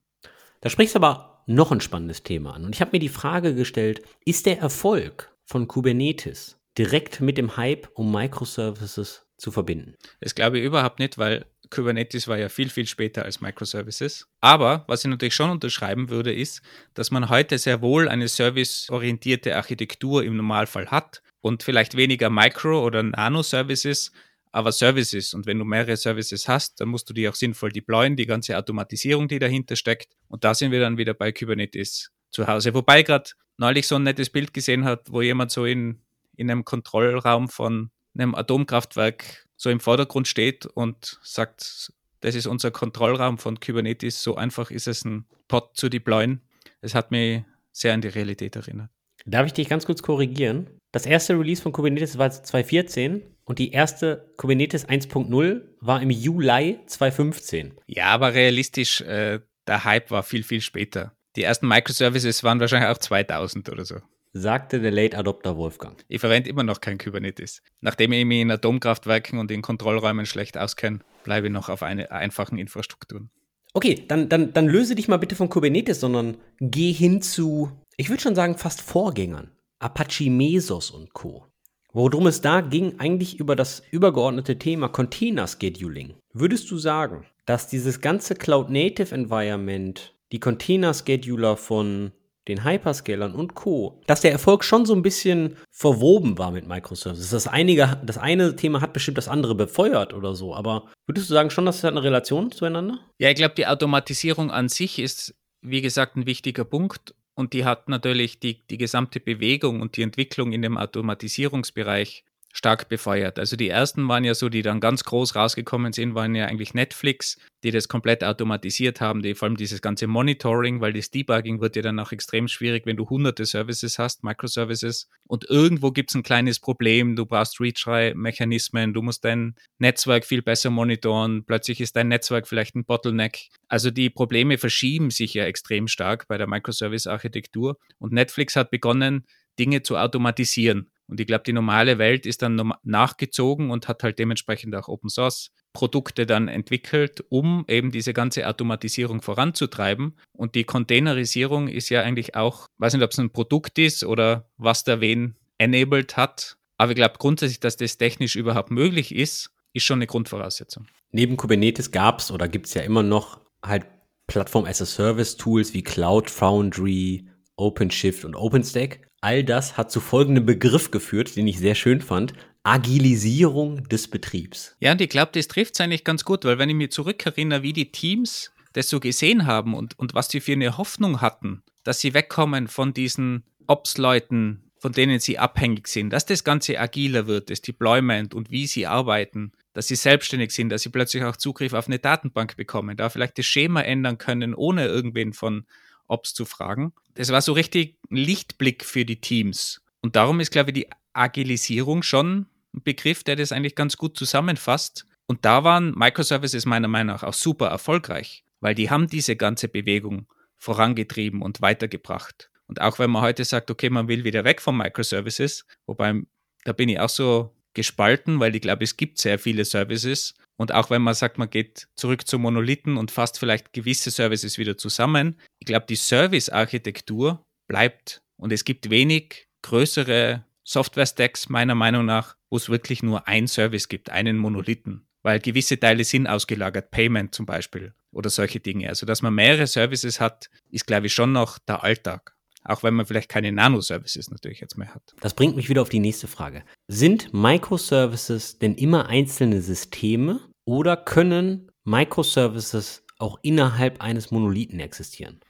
Speaker 2: Da sprichst du aber noch ein spannendes Thema an. Und ich habe mir die Frage gestellt, ist der Erfolg von Kubernetes direkt mit dem Hype um Microservices zu verbinden?
Speaker 1: Das glaube ich überhaupt nicht, weil Kubernetes war ja viel, viel später als Microservices. Aber was ich natürlich schon unterschreiben würde, ist, dass man heute sehr wohl eine serviceorientierte Architektur im Normalfall hat und vielleicht weniger Micro- oder Nano-Services, aber Services. Und wenn du mehrere Services hast, dann musst du die auch sinnvoll deployen, die ganze Automatisierung, die dahinter steckt. Und da sind wir dann wieder bei Kubernetes zu Hause. Wobei gerade neulich so ein nettes Bild gesehen hat, wo jemand so in, in einem Kontrollraum von einem Atomkraftwerk so im Vordergrund steht und sagt, das ist unser Kontrollraum von Kubernetes, so einfach ist es, ein Pod zu deployen. Es hat mich sehr an die Realität erinnert.
Speaker 2: Darf ich dich ganz kurz korrigieren? Das erste Release von Kubernetes war 2014 und die erste Kubernetes 1.0 war im Juli 2015.
Speaker 1: Ja, aber realistisch, äh, der Hype war viel, viel später. Die ersten Microservices waren wahrscheinlich auch 2000 oder so
Speaker 2: sagte der Late Adopter Wolfgang.
Speaker 1: Ich verwende immer noch kein Kubernetes. Nachdem ich mich in Atomkraftwerken und in Kontrollräumen schlecht auskenne, bleibe ich noch auf eine einfachen Infrastrukturen.
Speaker 2: Okay, dann, dann, dann löse dich mal bitte von Kubernetes, sondern geh hin zu, ich würde schon sagen, fast Vorgängern. Apache Mesos und Co. Worum es da ging, eigentlich über das übergeordnete Thema Container Scheduling. Würdest du sagen, dass dieses ganze Cloud Native Environment, die Container Scheduler von den Hyperscalern und Co., dass der Erfolg schon so ein bisschen verwoben war mit Microservices. Das, einige, das eine Thema hat bestimmt das andere befeuert oder so, aber würdest du sagen schon, dass es hat eine Relation zueinander?
Speaker 1: Ja, ich glaube, die Automatisierung an sich ist, wie gesagt, ein wichtiger Punkt und die hat natürlich die, die gesamte Bewegung und die Entwicklung in dem Automatisierungsbereich stark befeuert. Also die ersten waren ja so, die dann ganz groß rausgekommen sind, waren ja eigentlich Netflix, die das komplett automatisiert haben, die vor allem dieses ganze Monitoring, weil das Debugging wird ja dann auch extrem schwierig, wenn du hunderte Services hast, Microservices und irgendwo gibt es ein kleines Problem, du brauchst Retry-Mechanismen, du musst dein Netzwerk viel besser monitoren, plötzlich ist dein Netzwerk vielleicht ein Bottleneck. Also die Probleme verschieben sich ja extrem stark bei der Microservice-Architektur und Netflix hat begonnen, Dinge zu automatisieren. Und ich glaube, die normale Welt ist dann nachgezogen und hat halt dementsprechend auch Open Source Produkte dann entwickelt, um eben diese ganze Automatisierung voranzutreiben. Und die Containerisierung ist ja eigentlich auch, weiß nicht, ob es ein Produkt ist oder was da wen enabled hat. Aber ich glaube grundsätzlich, dass das technisch überhaupt möglich ist, ist schon eine Grundvoraussetzung.
Speaker 2: Neben Kubernetes gab es oder gibt es ja immer noch halt Plattform-as-a-Service-Tools wie Cloud Foundry, OpenShift und OpenStack. All das hat zu folgendem Begriff geführt, den ich sehr schön fand. Agilisierung des Betriebs.
Speaker 1: Ja, und ich glaube, das trifft es eigentlich ganz gut, weil wenn ich mir zurückerinnere, wie die Teams das so gesehen haben und, und was sie für eine Hoffnung hatten, dass sie wegkommen von diesen Ops-Leuten, von denen sie abhängig sind, dass das Ganze agiler wird, das Deployment und wie sie arbeiten, dass sie selbstständig sind, dass sie plötzlich auch Zugriff auf eine Datenbank bekommen, da vielleicht das Schema ändern können, ohne irgendwen von Ops zu fragen. Das war so richtig ein Lichtblick für die Teams. Und darum ist, glaube ich, die Agilisierung schon ein Begriff, der das eigentlich ganz gut zusammenfasst. Und da waren Microservices meiner Meinung nach auch super erfolgreich, weil die haben diese ganze Bewegung vorangetrieben und weitergebracht. Und auch wenn man heute sagt, okay, man will wieder weg von Microservices, wobei da bin ich auch so gespalten, weil ich glaube, es gibt sehr viele Services und auch wenn man sagt, man geht zurück zu Monolithen und fasst vielleicht gewisse Services wieder zusammen, ich glaube, die Service-Architektur bleibt. Und es gibt wenig größere Software-Stacks, meiner Meinung nach, wo es wirklich nur ein Service gibt, einen Monolithen. Weil gewisse Teile sind ausgelagert, Payment zum Beispiel oder solche Dinge. Also, dass man mehrere Services hat, ist, glaube ich, schon noch der Alltag. Auch wenn man vielleicht keine Nano-Services natürlich jetzt mehr hat.
Speaker 2: Das bringt mich wieder auf die nächste Frage. Sind Microservices denn immer einzelne Systeme oder können Microservices auch innerhalb eines Monolithen existieren?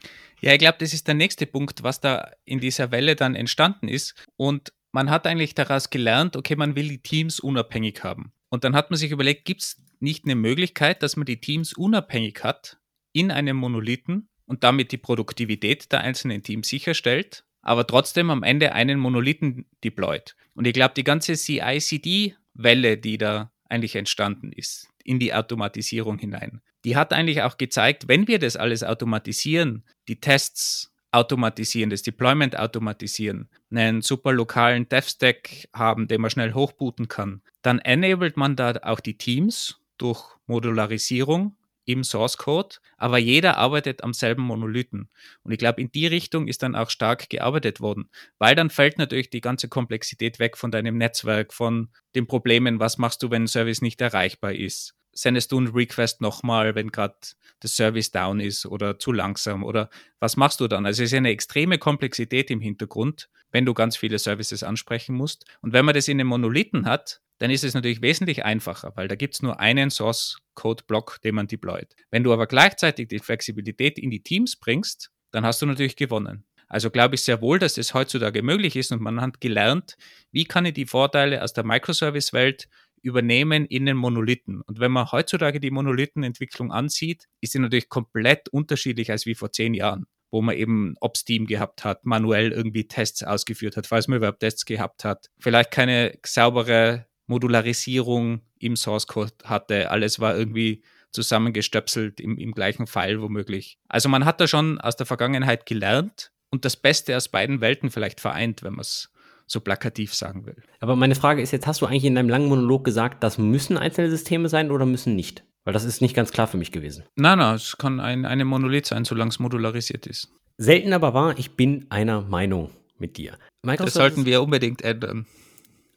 Speaker 1: Ja, ich glaube, das ist der nächste Punkt, was da in dieser Welle dann entstanden ist. Und man hat eigentlich daraus gelernt, okay, man will die Teams unabhängig haben. Und dann hat man sich überlegt, gibt es nicht eine Möglichkeit, dass man die Teams unabhängig hat in einem Monolithen und damit die Produktivität der einzelnen Teams sicherstellt, aber trotzdem am Ende einen Monolithen deployt. Und ich glaube, die ganze CI-CD-Welle, die da eigentlich entstanden ist, in die Automatisierung hinein. Die hat eigentlich auch gezeigt, wenn wir das alles automatisieren, die Tests automatisieren, das Deployment automatisieren, einen super lokalen DevStack haben, den man schnell hochbooten kann, dann enabled man da auch die Teams durch Modularisierung im Source Code, aber jeder arbeitet am selben Monolithen. Und ich glaube, in die Richtung ist dann auch stark gearbeitet worden, weil dann fällt natürlich die ganze Komplexität weg von deinem Netzwerk, von den Problemen, was machst du, wenn ein Service nicht erreichbar ist. Sendest du einen Request nochmal, wenn gerade der Service down ist oder zu langsam oder was machst du dann? Also es ist eine extreme Komplexität im Hintergrund, wenn du ganz viele Services ansprechen musst. Und wenn man das in einem Monolithen hat, dann ist es natürlich wesentlich einfacher, weil da gibt es nur einen Source-Code-Block, den man deployt. Wenn du aber gleichzeitig die Flexibilität in die Teams bringst, dann hast du natürlich gewonnen. Also glaube ich sehr wohl, dass es heutzutage möglich ist und man hat gelernt, wie kann ich die Vorteile aus der Microservice-Welt übernehmen in den Monolithen. Und wenn man heutzutage die Monolithenentwicklung ansieht, ist sie natürlich komplett unterschiedlich als wie vor zehn Jahren, wo man eben Ops-Team gehabt hat, manuell irgendwie Tests ausgeführt hat, falls man überhaupt Tests gehabt hat, vielleicht keine saubere Modularisierung im Source Code hatte. Alles war irgendwie zusammengestöpselt im, im gleichen File womöglich. Also man hat da schon aus der Vergangenheit gelernt und das Beste aus beiden Welten vielleicht vereint, wenn man es so plakativ sagen will.
Speaker 2: Aber meine Frage ist jetzt, hast du eigentlich in deinem langen Monolog gesagt, das müssen einzelne Systeme sein oder müssen nicht? Weil das ist nicht ganz klar für mich gewesen.
Speaker 1: Nein, nein, es kann ein, eine Monolith sein, solange es modularisiert ist.
Speaker 2: Selten aber wahr, ich bin einer Meinung mit dir.
Speaker 1: Das sollten wir unbedingt ändern.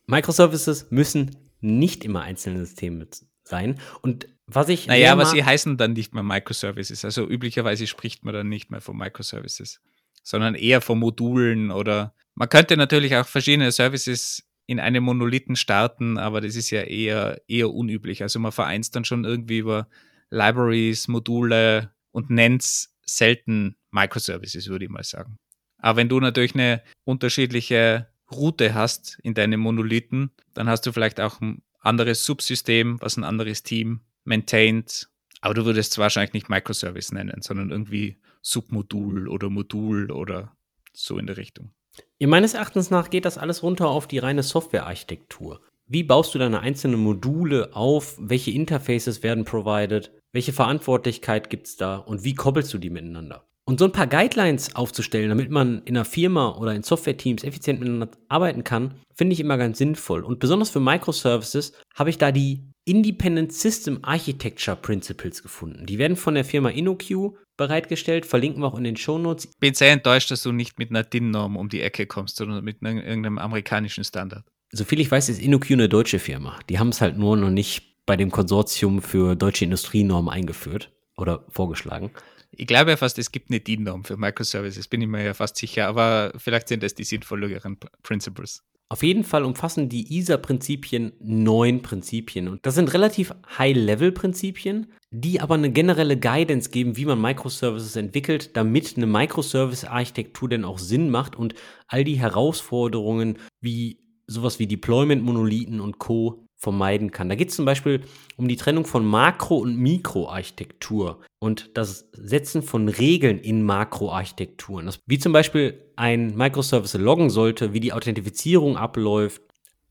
Speaker 2: Microservices müssen nicht immer einzelne Systeme sein. Und was ich.
Speaker 1: Naja, aber sie heißen dann nicht mehr Microservices. Also üblicherweise spricht man dann nicht mehr von Microservices, sondern eher von Modulen oder man könnte natürlich auch verschiedene Services in einem Monolithen starten, aber das ist ja eher, eher unüblich. Also man vereint dann schon irgendwie über Libraries, Module und nennt es selten Microservices, würde ich mal sagen. Aber wenn du natürlich eine unterschiedliche Route hast in deinem Monolithen, dann hast du vielleicht auch ein anderes Subsystem, was ein anderes Team maintaint. Aber du würdest es wahrscheinlich nicht Microservice nennen, sondern irgendwie Submodul oder Modul oder so in der Richtung.
Speaker 2: Meines Erachtens nach geht das alles runter auf die reine Softwarearchitektur. Wie baust du deine einzelnen Module auf? Welche Interfaces werden provided? Welche Verantwortlichkeit gibt es da? Und wie koppelst du die miteinander? Und so ein paar Guidelines aufzustellen, damit man in einer Firma oder in Software-Teams effizient miteinander arbeiten kann, finde ich immer ganz sinnvoll. Und besonders für Microservices habe ich da die Independent System Architecture Principles gefunden. Die werden von der Firma InnoQ bereitgestellt, verlinken wir auch in den Shownotes.
Speaker 1: Ich bin sehr enttäuscht, dass du nicht mit einer DIN-Norm um die Ecke kommst, sondern mit irgendeinem amerikanischen Standard.
Speaker 2: Soviel ich weiß, ist InnoQ eine deutsche Firma. Die haben es halt nur noch nicht bei dem Konsortium für deutsche Industrienormen eingeführt oder vorgeschlagen.
Speaker 1: Ich glaube ja fast, es gibt eine DIN-Norm für Microservices, bin ich mir ja fast sicher, aber vielleicht sind das die sinnvolleren Principles.
Speaker 2: Auf jeden Fall umfassen die ISA-Prinzipien neun Prinzipien. Und das sind relativ High-Level-Prinzipien, die aber eine generelle Guidance geben, wie man Microservices entwickelt, damit eine Microservice-Architektur denn auch Sinn macht und all die Herausforderungen wie sowas wie Deployment, Monolithen und Co vermeiden kann. Da geht es zum Beispiel um die Trennung von Makro- und Mikroarchitektur und das Setzen von Regeln in Makroarchitekturen. Wie zum Beispiel ein Microservice loggen sollte, wie die Authentifizierung abläuft.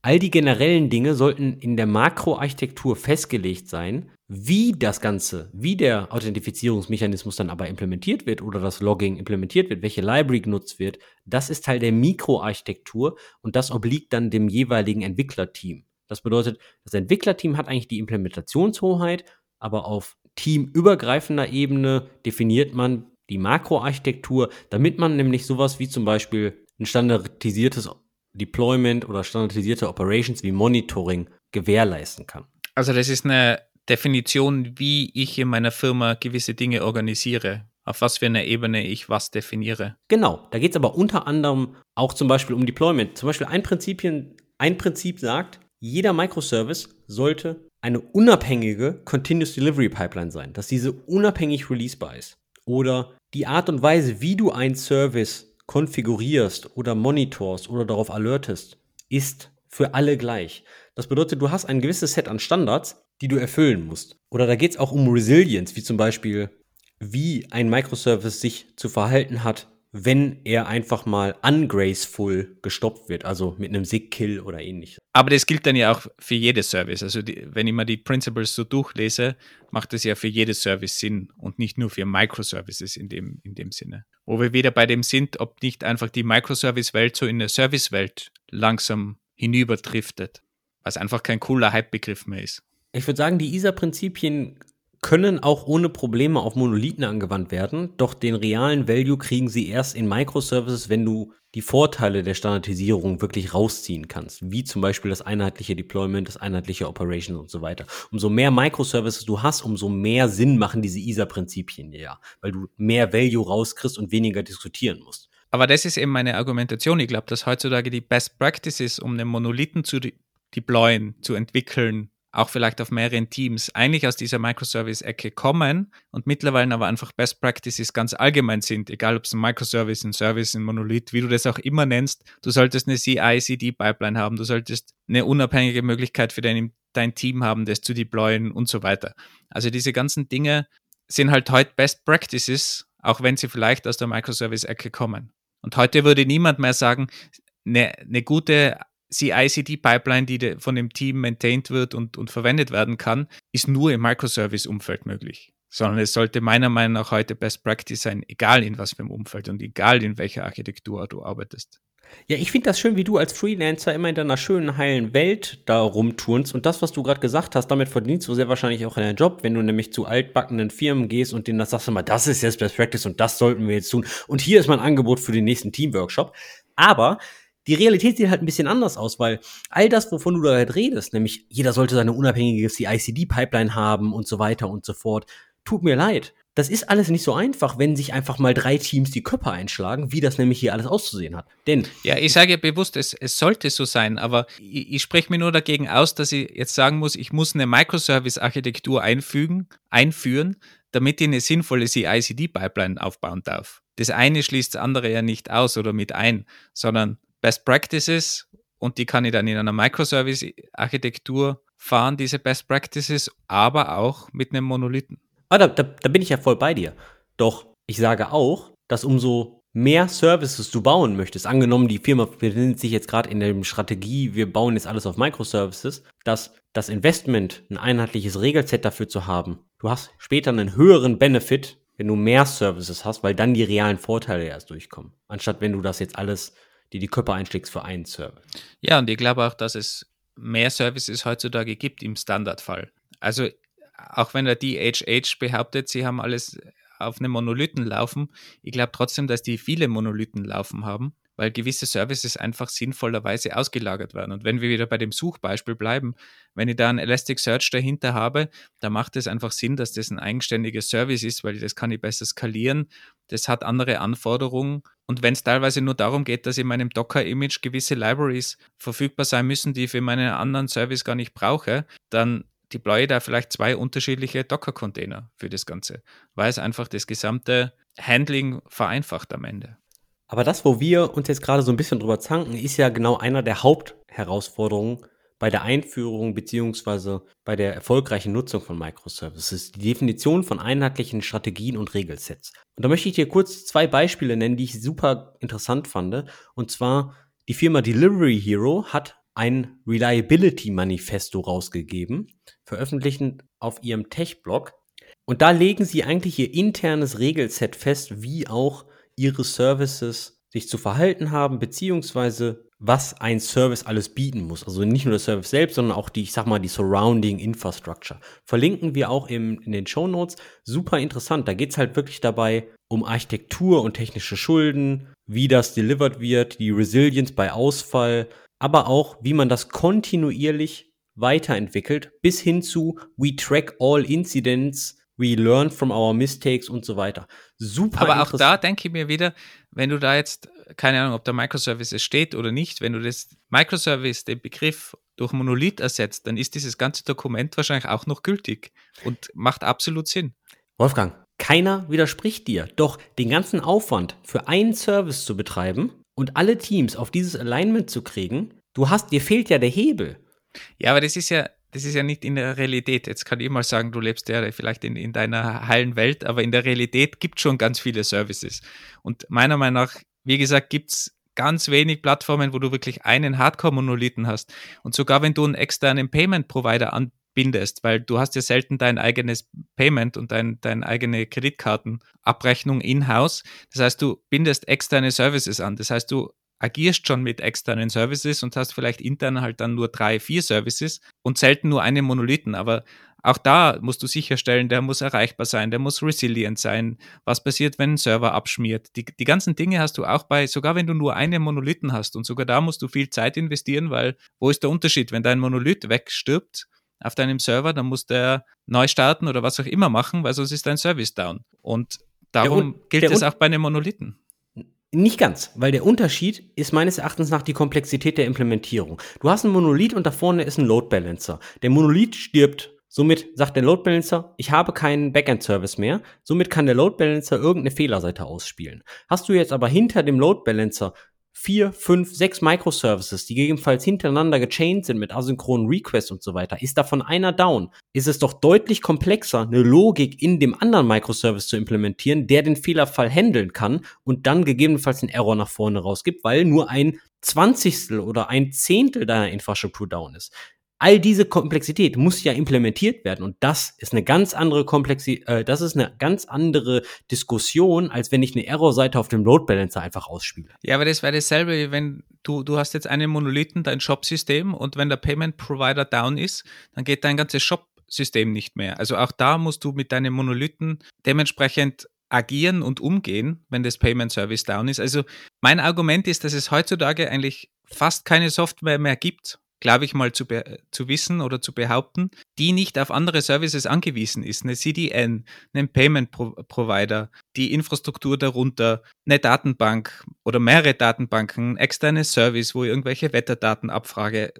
Speaker 2: All die generellen Dinge sollten in der Makroarchitektur festgelegt sein. Wie das Ganze, wie der Authentifizierungsmechanismus dann aber implementiert wird oder das Logging implementiert wird, welche Library genutzt wird, das ist Teil der Mikroarchitektur und das obliegt dann dem jeweiligen Entwicklerteam. Das bedeutet, das Entwicklerteam hat eigentlich die Implementationshoheit, aber auf teamübergreifender Ebene definiert man die Makroarchitektur, damit man nämlich sowas wie zum Beispiel ein standardisiertes Deployment oder standardisierte Operations wie Monitoring gewährleisten kann.
Speaker 1: Also das ist eine Definition, wie ich in meiner Firma gewisse Dinge organisiere, auf was für einer Ebene ich was definiere.
Speaker 2: Genau, da geht es aber unter anderem auch zum Beispiel um Deployment. Zum Beispiel ein Prinzip, ein Prinzip sagt, jeder Microservice sollte eine unabhängige Continuous Delivery Pipeline sein, dass diese unabhängig releasebar ist. Oder die Art und Weise, wie du einen Service konfigurierst oder monitorst oder darauf alertest, ist für alle gleich. Das bedeutet, du hast ein gewisses Set an Standards, die du erfüllen musst. Oder da geht es auch um Resilience, wie zum Beispiel, wie ein Microservice sich zu verhalten hat, wenn er einfach mal ungraceful gestoppt wird, also mit einem Sig-Kill oder ähnliches.
Speaker 1: Aber das gilt dann ja auch für jedes Service. Also die, wenn ich mal die Principles so durchlese, macht das ja für jedes Service Sinn und nicht nur für Microservices in dem, in dem Sinne. Wo wir wieder bei dem sind, ob nicht einfach die Microservice-Welt so in eine Service-Welt langsam hinüberdriftet, was einfach kein cooler Hype-Begriff mehr ist.
Speaker 2: Ich würde sagen, die ISA-Prinzipien können auch ohne Probleme auf Monolithen angewandt werden, doch den realen Value kriegen sie erst in Microservices, wenn du die Vorteile der Standardisierung wirklich rausziehen kannst, wie zum Beispiel das einheitliche Deployment, das einheitliche Operations und so weiter. Umso mehr Microservices du hast, umso mehr Sinn machen diese ISA-Prinzipien ja, weil du mehr Value rauskriegst und weniger diskutieren musst.
Speaker 1: Aber das ist eben meine Argumentation. Ich glaube, dass heutzutage die Best Practices, um einen Monolithen zu deployen, zu entwickeln, auch vielleicht auf mehreren Teams, eigentlich aus dieser Microservice-Ecke kommen und mittlerweile aber einfach Best Practices ganz allgemein sind, egal ob es ein Microservice, ein Service, ein Monolith, wie du das auch immer nennst. Du solltest eine CI-CD-Pipeline haben, du solltest eine unabhängige Möglichkeit für dein, dein Team haben, das zu deployen und so weiter. Also diese ganzen Dinge sind halt heute Best Practices, auch wenn sie vielleicht aus der Microservice-Ecke kommen. Und heute würde niemand mehr sagen, eine, eine gute CI-CD-Pipeline, die von dem Team maintained wird und, und verwendet werden kann, ist nur im Microservice-Umfeld möglich. Sondern es sollte meiner Meinung nach heute Best Practice sein, egal in was für einem Umfeld und egal in welcher Architektur du arbeitest.
Speaker 2: Ja, ich finde das schön, wie du als Freelancer immer in deiner schönen, heilen Welt da rumturnst. Und das, was du gerade gesagt hast, damit verdienst du sehr wahrscheinlich auch in deinen Job, wenn du nämlich zu altbackenen Firmen gehst und denen das sagst, mal, das ist jetzt Best Practice und das sollten wir jetzt tun. Und hier ist mein Angebot für den nächsten Teamworkshop. Aber die Realität sieht halt ein bisschen anders aus, weil all das, wovon du da halt redest, nämlich jeder sollte seine unabhängige CICD-Pipeline haben und so weiter und so fort, tut mir leid. Das ist alles nicht so einfach, wenn sich einfach mal drei Teams die Köpfe einschlagen, wie das nämlich hier alles auszusehen hat. Denn
Speaker 1: ja, ich sage ja bewusst, es, es sollte so sein, aber ich, ich spreche mir nur dagegen aus, dass ich jetzt sagen muss, ich muss eine Microservice-Architektur einfügen, einführen, damit ich eine sinnvolle CI/CD-Pipeline aufbauen darf. Das eine schließt das andere ja nicht aus oder mit ein, sondern Best Practices und die kann ich dann in einer Microservice-Architektur fahren, diese Best Practices, aber auch mit einem Monolithen.
Speaker 2: Ah, da, da, da bin ich ja voll bei dir. Doch ich sage auch, dass umso mehr Services du bauen möchtest, angenommen die Firma befindet sich jetzt gerade in der Strategie, wir bauen jetzt alles auf Microservices, dass das Investment, ein einheitliches Regelset dafür zu haben, du hast später einen höheren Benefit, wenn du mehr Services hast, weil dann die realen Vorteile erst durchkommen, anstatt wenn du das jetzt alles die die Körper einschlägst für einen Service.
Speaker 1: Ja, und ich glaube auch, dass es mehr Services heutzutage gibt im Standardfall. Also auch wenn der DHH behauptet, sie haben alles auf einem Monolithen laufen, ich glaube trotzdem, dass die viele Monolithen laufen haben weil gewisse Services einfach sinnvollerweise ausgelagert werden. Und wenn wir wieder bei dem Suchbeispiel bleiben, wenn ich da ein Elasticsearch dahinter habe, da macht es einfach Sinn, dass das ein eigenständiges Service ist, weil das kann ich besser skalieren. Das hat andere Anforderungen. Und wenn es teilweise nur darum geht, dass in meinem Docker-Image gewisse Libraries verfügbar sein müssen, die ich für meinen anderen Service gar nicht brauche, dann deploye da vielleicht zwei unterschiedliche Docker-Container für das Ganze, weil es einfach das gesamte Handling vereinfacht am Ende.
Speaker 2: Aber das, wo wir uns jetzt gerade so ein bisschen drüber zanken, ist ja genau einer der Hauptherausforderungen bei der Einführung beziehungsweise bei der erfolgreichen Nutzung von Microservices, die Definition von einheitlichen Strategien und Regelsets. Und da möchte ich dir kurz zwei Beispiele nennen, die ich super interessant fand. Und zwar die Firma Delivery Hero hat ein Reliability Manifesto rausgegeben, veröffentlicht auf ihrem Tech-Blog. Und da legen sie eigentlich ihr internes Regelset fest, wie auch ihre Services sich zu verhalten haben, beziehungsweise was ein Service alles bieten muss. Also nicht nur der Service selbst, sondern auch die, ich sag mal, die Surrounding Infrastructure. Verlinken wir auch im, in den Show Notes. Super interessant. Da geht's halt wirklich dabei um Architektur und technische Schulden, wie das delivered wird, die Resilience bei Ausfall, aber auch, wie man das kontinuierlich weiterentwickelt, bis hin zu We track all incidents we learn from our mistakes und so weiter.
Speaker 1: Super. Aber auch da denke ich mir wieder, wenn du da jetzt, keine Ahnung, ob da Microservices steht oder nicht, wenn du das Microservice, den Begriff durch Monolith ersetzt, dann ist dieses ganze Dokument wahrscheinlich auch noch gültig und macht absolut Sinn.
Speaker 2: Wolfgang, keiner widerspricht dir. Doch den ganzen Aufwand für einen Service zu betreiben und alle Teams auf dieses Alignment zu kriegen, du hast, dir fehlt ja der Hebel.
Speaker 1: Ja, aber das ist ja, das ist ja nicht in der Realität. Jetzt kann ich mal sagen, du lebst ja vielleicht in, in deiner heilen Welt, aber in der Realität gibt es schon ganz viele Services. Und meiner Meinung nach, wie gesagt, gibt es ganz wenig Plattformen, wo du wirklich einen Hardcore-Monolithen hast. Und sogar wenn du einen externen Payment-Provider anbindest, weil du hast ja selten dein eigenes Payment und dein, deine eigene Kreditkartenabrechnung in-house. Das heißt, du bindest externe Services an. Das heißt, du agierst schon mit externen Services und hast vielleicht intern halt dann nur drei, vier Services und selten nur einen Monolithen. Aber Auch da musst du sicherstellen, der muss erreichbar sein, der muss resilient sein. Was passiert, wenn ein Server abschmiert? Die, die ganzen Dinge hast du auch bei, sogar wenn du nur einen Monolithen hast. Und sogar da musst du viel Zeit investieren, weil wo ist der Unterschied? Wenn dein Monolith wegstirbt auf deinem Server, dann muss der neu starten oder was auch immer machen, weil sonst ist dein Service down. Und darum gilt es auch bei einem Monolithen.
Speaker 2: Nicht ganz, weil der Unterschied ist meines Erachtens nach die Komplexität der Implementierung. Du hast ein Monolith und da vorne ist ein Load Balancer. Der Monolith stirbt. Somit sagt der Load Balancer, ich habe keinen Backend-Service mehr. Somit kann der Load Balancer irgendeine Fehlerseite ausspielen. Hast du jetzt aber hinter dem Load Balancer vier, fünf, sechs Microservices, die gegebenenfalls hintereinander gechained sind mit asynchronen Requests und so weiter, ist davon einer down, ist es doch deutlich komplexer, eine Logik in dem anderen Microservice zu implementieren, der den Fehlerfall handeln kann und dann gegebenenfalls den Error nach vorne rausgibt, weil nur ein Zwanzigstel oder ein Zehntel deiner Infrastruktur down ist all diese Komplexität muss ja implementiert werden und das ist eine ganz andere Komplexität, äh, das ist eine ganz andere Diskussion, als wenn ich eine Error-Seite auf dem Load Balancer einfach ausspiele.
Speaker 1: Ja, aber das wäre dasselbe, wenn du, du hast jetzt einen Monolithen, dein Shop-System und wenn der Payment Provider down ist, dann geht dein ganzes Shop-System nicht mehr. Also auch da musst du mit deinem Monolithen dementsprechend agieren und umgehen, wenn das Payment Service down ist. Also mein Argument ist, dass es heutzutage eigentlich fast keine Software mehr gibt, glaube ich mal, zu, zu wissen oder zu behaupten, die nicht auf andere Services angewiesen ist. Eine CDN, einen Payment Pro Provider, die Infrastruktur darunter, eine Datenbank oder mehrere Datenbanken, ein externes Service, wo ich irgendwelche Wetterdaten abfrage.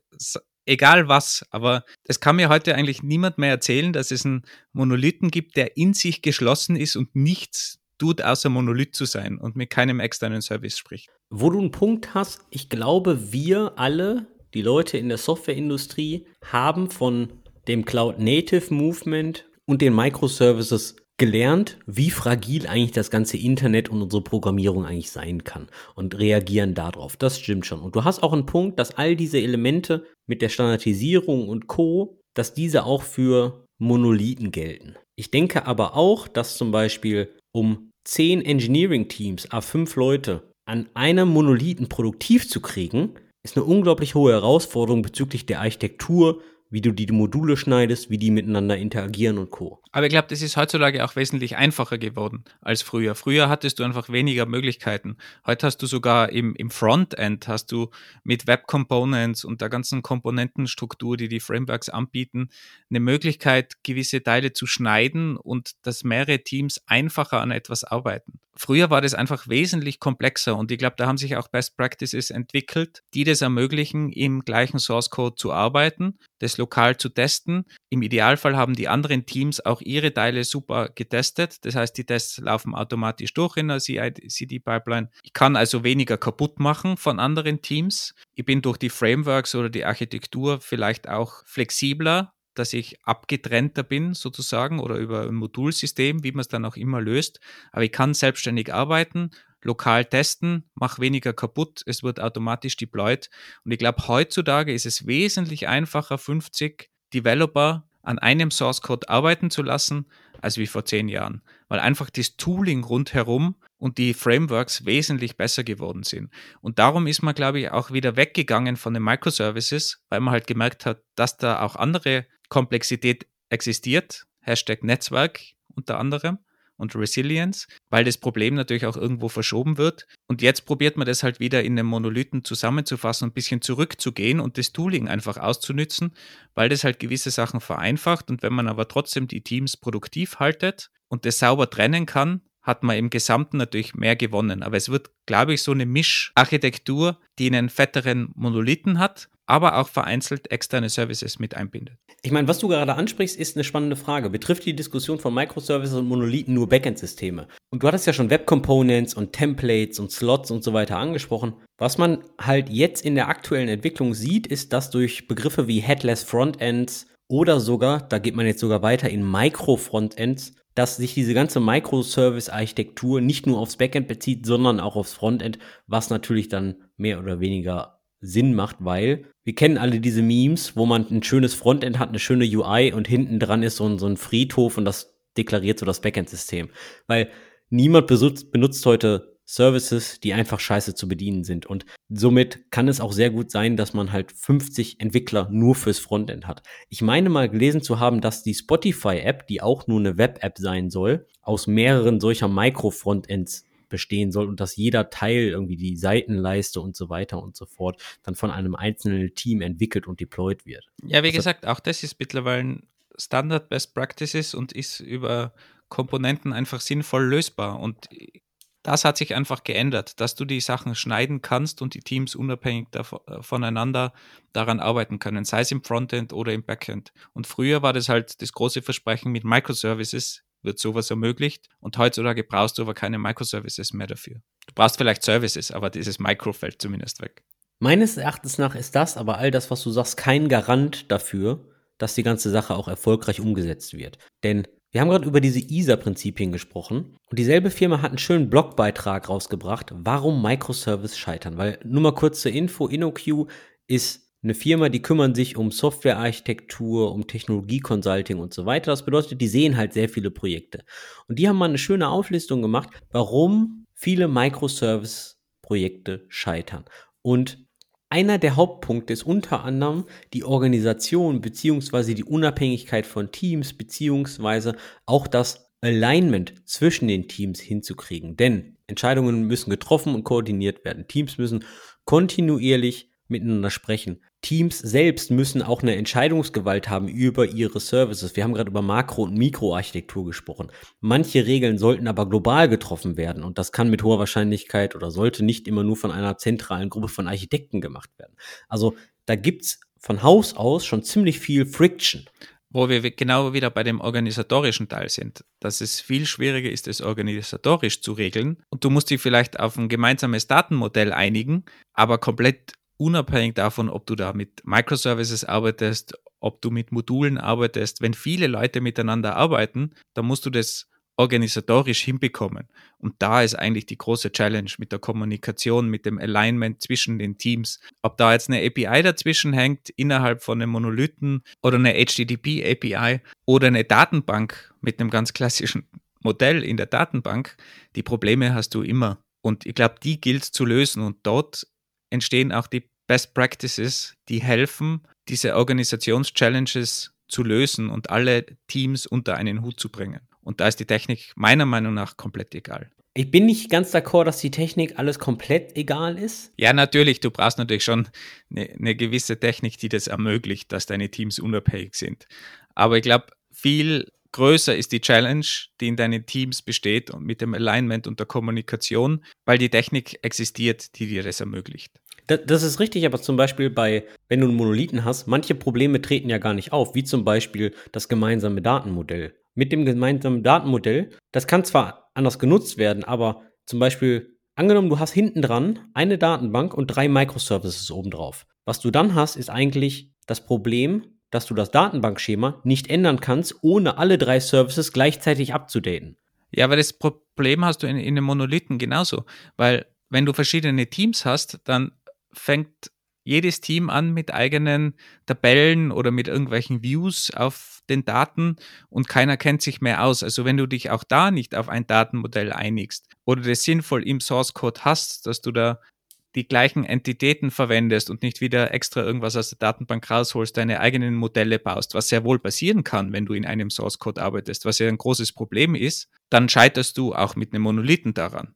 Speaker 1: Egal was, aber es kann mir heute eigentlich niemand mehr erzählen, dass es einen Monolithen gibt, der in sich geschlossen ist und nichts tut, außer Monolith zu sein und mit keinem externen Service spricht.
Speaker 2: Wo du einen Punkt hast, ich glaube, wir alle die Leute in der Softwareindustrie haben von dem Cloud Native Movement und den Microservices gelernt, wie fragil eigentlich das ganze Internet und unsere Programmierung eigentlich sein kann und reagieren darauf. Das stimmt schon. Und du hast auch einen Punkt, dass all diese Elemente mit der Standardisierung und Co, dass diese auch für Monolithen gelten. Ich denke aber auch, dass zum Beispiel um 10 Engineering Teams, A5 Leute, an einem Monolithen produktiv zu kriegen, ist eine unglaublich hohe Herausforderung bezüglich der Architektur, wie du die Module schneidest, wie die miteinander interagieren und Co.
Speaker 1: Aber ich glaube, das ist heutzutage auch wesentlich einfacher geworden als früher. Früher hattest du einfach weniger Möglichkeiten. Heute hast du sogar im, im Frontend, hast du mit Web Components und der ganzen Komponentenstruktur, die die Frameworks anbieten, eine Möglichkeit, gewisse Teile zu schneiden und dass mehrere Teams einfacher an etwas arbeiten. Früher war das einfach wesentlich komplexer und ich glaube, da haben sich auch Best Practices entwickelt, die das ermöglichen, im gleichen Source Code zu arbeiten, das lokal zu testen. Im Idealfall haben die anderen Teams auch ihre Teile super getestet. Das heißt, die Tests laufen automatisch durch in der CD-Pipeline. Ich kann also weniger kaputt machen von anderen Teams. Ich bin durch die Frameworks oder die Architektur vielleicht auch flexibler dass ich abgetrennter bin sozusagen oder über ein Modulsystem, wie man es dann auch immer löst. Aber ich kann selbstständig arbeiten, lokal testen, mache weniger kaputt, es wird automatisch deployed. Und ich glaube, heutzutage ist es wesentlich einfacher, 50 Developer an einem Source Code arbeiten zu lassen, als wie vor zehn Jahren, weil einfach das Tooling rundherum und die Frameworks wesentlich besser geworden sind. Und darum ist man, glaube ich, auch wieder weggegangen von den Microservices, weil man halt gemerkt hat, dass da auch andere Komplexität existiert, Hashtag Netzwerk unter anderem und Resilience, weil das Problem natürlich auch irgendwo verschoben wird. Und jetzt probiert man das halt wieder in einem Monolithen zusammenzufassen und ein bisschen zurückzugehen und das Tooling einfach auszunützen, weil das halt gewisse Sachen vereinfacht. Und wenn man aber trotzdem die Teams produktiv haltet und das sauber trennen kann, hat man im Gesamten natürlich mehr gewonnen. Aber es wird, glaube ich, so eine Mischarchitektur, die einen fetteren Monolithen hat, aber auch vereinzelt externe Services mit einbindet.
Speaker 2: Ich meine, was du gerade ansprichst, ist eine spannende Frage. Betrifft die Diskussion von Microservices und Monolithen nur Backend-Systeme? Und du hattest ja schon Web Components und Templates und Slots und so weiter angesprochen. Was man halt jetzt in der aktuellen Entwicklung sieht, ist, dass durch Begriffe wie Headless Frontends oder sogar, da geht man jetzt sogar weiter in Micro-Frontends, dass sich diese ganze Microservice-Architektur nicht nur aufs Backend bezieht, sondern auch aufs Frontend, was natürlich dann mehr oder weniger Sinn macht, weil wir kennen alle diese Memes, wo man ein schönes Frontend hat, eine schöne UI und hinten dran ist so ein, so ein Friedhof und das deklariert so das Backend-System. Weil niemand benutzt, benutzt heute Services, die einfach scheiße zu bedienen sind. Und somit kann es auch sehr gut sein, dass man halt 50 Entwickler nur fürs Frontend hat. Ich meine mal gelesen zu haben, dass die Spotify-App, die auch nur eine Web-App sein soll, aus mehreren solcher Micro-Frontends bestehen soll und dass jeder Teil irgendwie die Seitenleiste und so weiter und so fort dann von einem einzelnen Team entwickelt und deployed wird.
Speaker 1: Ja, wie also, gesagt, auch das ist mittlerweile ein Standard Best Practices und ist über Komponenten einfach sinnvoll lösbar. Und das hat sich einfach geändert, dass du die Sachen schneiden kannst und die Teams unabhängig äh, voneinander daran arbeiten können, sei es im Frontend oder im Backend. Und früher war das halt das große Versprechen mit Microservices, wird sowas ermöglicht. Und heutzutage brauchst du aber keine Microservices mehr dafür. Du brauchst vielleicht Services, aber dieses Micro fällt zumindest weg.
Speaker 2: Meines Erachtens nach ist das aber all das, was du sagst, kein Garant dafür, dass die ganze Sache auch erfolgreich umgesetzt wird. Denn wir haben gerade über diese ISA-Prinzipien gesprochen und dieselbe Firma hat einen schönen Blogbeitrag rausgebracht, warum Microservice scheitern. Weil nur mal kurz zur Info, InnoQ ist eine Firma, die kümmern sich um Softwarearchitektur, um Technologie-Consulting und so weiter. Das bedeutet, die sehen halt sehr viele Projekte. Und die haben mal eine schöne Auflistung gemacht, warum viele Microservice-Projekte scheitern. Und einer der Hauptpunkte ist unter anderem die Organisation beziehungsweise die Unabhängigkeit von Teams beziehungsweise auch das Alignment zwischen den Teams hinzukriegen. Denn Entscheidungen müssen getroffen und koordiniert werden. Teams müssen kontinuierlich miteinander sprechen. Teams selbst müssen auch eine Entscheidungsgewalt haben über ihre Services. Wir haben gerade über Makro- und Mikroarchitektur gesprochen. Manche Regeln sollten aber global getroffen werden und das kann mit hoher Wahrscheinlichkeit oder sollte nicht immer nur von einer zentralen Gruppe von Architekten gemacht werden. Also da gibt's von Haus aus schon ziemlich viel Friction.
Speaker 1: Wo wir genau wieder bei dem organisatorischen Teil sind, dass es viel schwieriger ist, es organisatorisch zu regeln und du musst dich vielleicht auf ein gemeinsames Datenmodell einigen, aber komplett unabhängig davon, ob du da mit Microservices arbeitest, ob du mit Modulen arbeitest, wenn viele Leute miteinander arbeiten, dann musst du das organisatorisch hinbekommen. Und da ist eigentlich die große Challenge mit der Kommunikation, mit dem Alignment zwischen den Teams. Ob da jetzt eine API dazwischen hängt, innerhalb von einem Monolithen oder eine HTTP-API oder eine Datenbank mit einem ganz klassischen Modell in der Datenbank, die Probleme hast du immer. Und ich glaube, die gilt zu lösen. Und dort entstehen auch die Best Practices, die helfen, diese Organisations-Challenges zu lösen und alle Teams unter einen Hut zu bringen. Und da ist die Technik meiner Meinung nach komplett egal.
Speaker 2: Ich bin nicht ganz d'accord, dass die Technik alles komplett egal ist.
Speaker 1: Ja, natürlich. Du brauchst natürlich schon eine, eine gewisse Technik, die das ermöglicht, dass deine Teams unabhängig sind. Aber ich glaube, viel größer ist die Challenge, die in deinen Teams besteht und mit dem Alignment und der Kommunikation, weil die Technik existiert, die dir das ermöglicht.
Speaker 2: Das ist richtig, aber zum Beispiel bei, wenn du einen Monolithen hast, manche Probleme treten ja gar nicht auf, wie zum Beispiel das gemeinsame Datenmodell. Mit dem gemeinsamen Datenmodell, das kann zwar anders genutzt werden, aber zum Beispiel, angenommen, du hast hinten dran eine Datenbank und drei Microservices obendrauf. Was du dann hast, ist eigentlich das Problem, dass du das Datenbankschema nicht ändern kannst, ohne alle drei Services gleichzeitig abzudaten.
Speaker 1: Ja, aber das Problem hast du in, in den Monolithen genauso, weil wenn du verschiedene Teams hast, dann fängt jedes Team an mit eigenen Tabellen oder mit irgendwelchen Views auf den Daten und keiner kennt sich mehr aus. Also wenn du dich auch da nicht auf ein Datenmodell einigst oder das sinnvoll im Source Code hast, dass du da die gleichen Entitäten verwendest und nicht wieder extra irgendwas aus der Datenbank rausholst, deine eigenen Modelle baust, was sehr wohl passieren kann, wenn du in einem Source Code arbeitest, was ja ein großes Problem ist, dann scheiterst du auch mit einem Monolithen daran.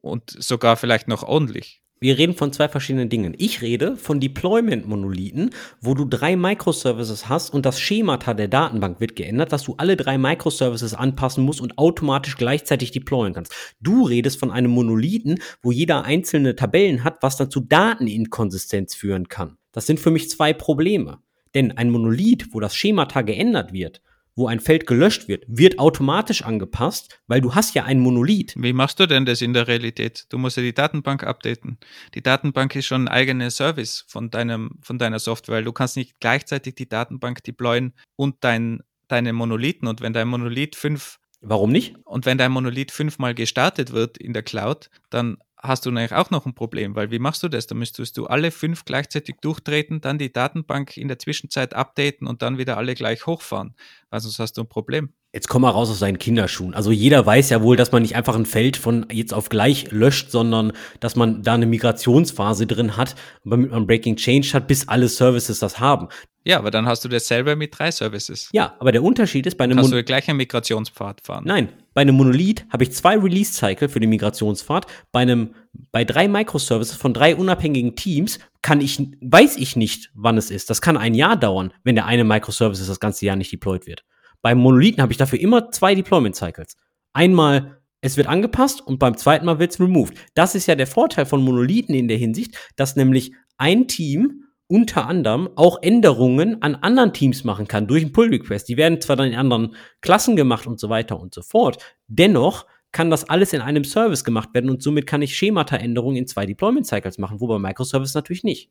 Speaker 1: Und sogar vielleicht noch ordentlich.
Speaker 2: Wir reden von zwei verschiedenen Dingen. Ich rede von Deployment-Monolithen, wo du drei Microservices hast und das Schemata der Datenbank wird geändert, dass du alle drei Microservices anpassen musst und automatisch gleichzeitig deployen kannst. Du redest von einem Monolithen, wo jeder einzelne Tabellen hat, was dann zu Dateninkonsistenz führen kann. Das sind für mich zwei Probleme. Denn ein Monolith, wo das Schemata geändert wird, wo ein Feld gelöscht wird, wird automatisch angepasst, weil du hast ja ein Monolith.
Speaker 1: Wie machst du denn das in der Realität? Du musst ja die Datenbank updaten. Die Datenbank ist schon ein eigener Service von, deinem, von deiner Software, du kannst nicht gleichzeitig die Datenbank deployen und dein, deine Monolithen. Und wenn dein Monolith fünf
Speaker 2: Warum nicht?
Speaker 1: Und wenn dein Monolith fünfmal gestartet wird in der Cloud, dann hast du natürlich auch noch ein Problem, weil wie machst du das? Da müsstest du alle fünf gleichzeitig durchtreten, dann die Datenbank in der Zwischenzeit updaten und dann wieder alle gleich hochfahren, weil sonst hast du ein Problem.
Speaker 2: Jetzt komm mal raus aus seinen Kinderschuhen. Also jeder weiß ja wohl, dass man nicht einfach ein Feld von jetzt auf gleich löscht, sondern dass man da eine Migrationsphase drin hat, damit man Breaking Change hat, bis alle Services das haben.
Speaker 1: Ja, aber dann hast du das selber mit drei Services.
Speaker 2: Ja, aber der Unterschied ist bei einem
Speaker 1: Kannst du gleich einen Migrationspfad fahren?
Speaker 2: Nein, bei einem Monolith habe ich zwei Release-Cycle für den Migrationspfad. Bei einem, bei drei Microservices von drei unabhängigen Teams kann ich, weiß ich nicht, wann es ist. Das kann ein Jahr dauern, wenn der eine Microservice das ganze Jahr nicht deployed wird. Beim Monolithen habe ich dafür immer zwei Deployment-Cycles. Einmal es wird angepasst und beim zweiten Mal wird es removed. Das ist ja der Vorteil von Monolithen in der Hinsicht, dass nämlich ein Team unter anderem auch Änderungen an anderen Teams machen kann durch einen Pull-Request. Die werden zwar dann in anderen Klassen gemacht und so weiter und so fort. Dennoch kann das alles in einem Service gemacht werden und somit kann ich Schemata-Änderungen in zwei Deployment-Cycles machen, wobei Microservice natürlich nicht.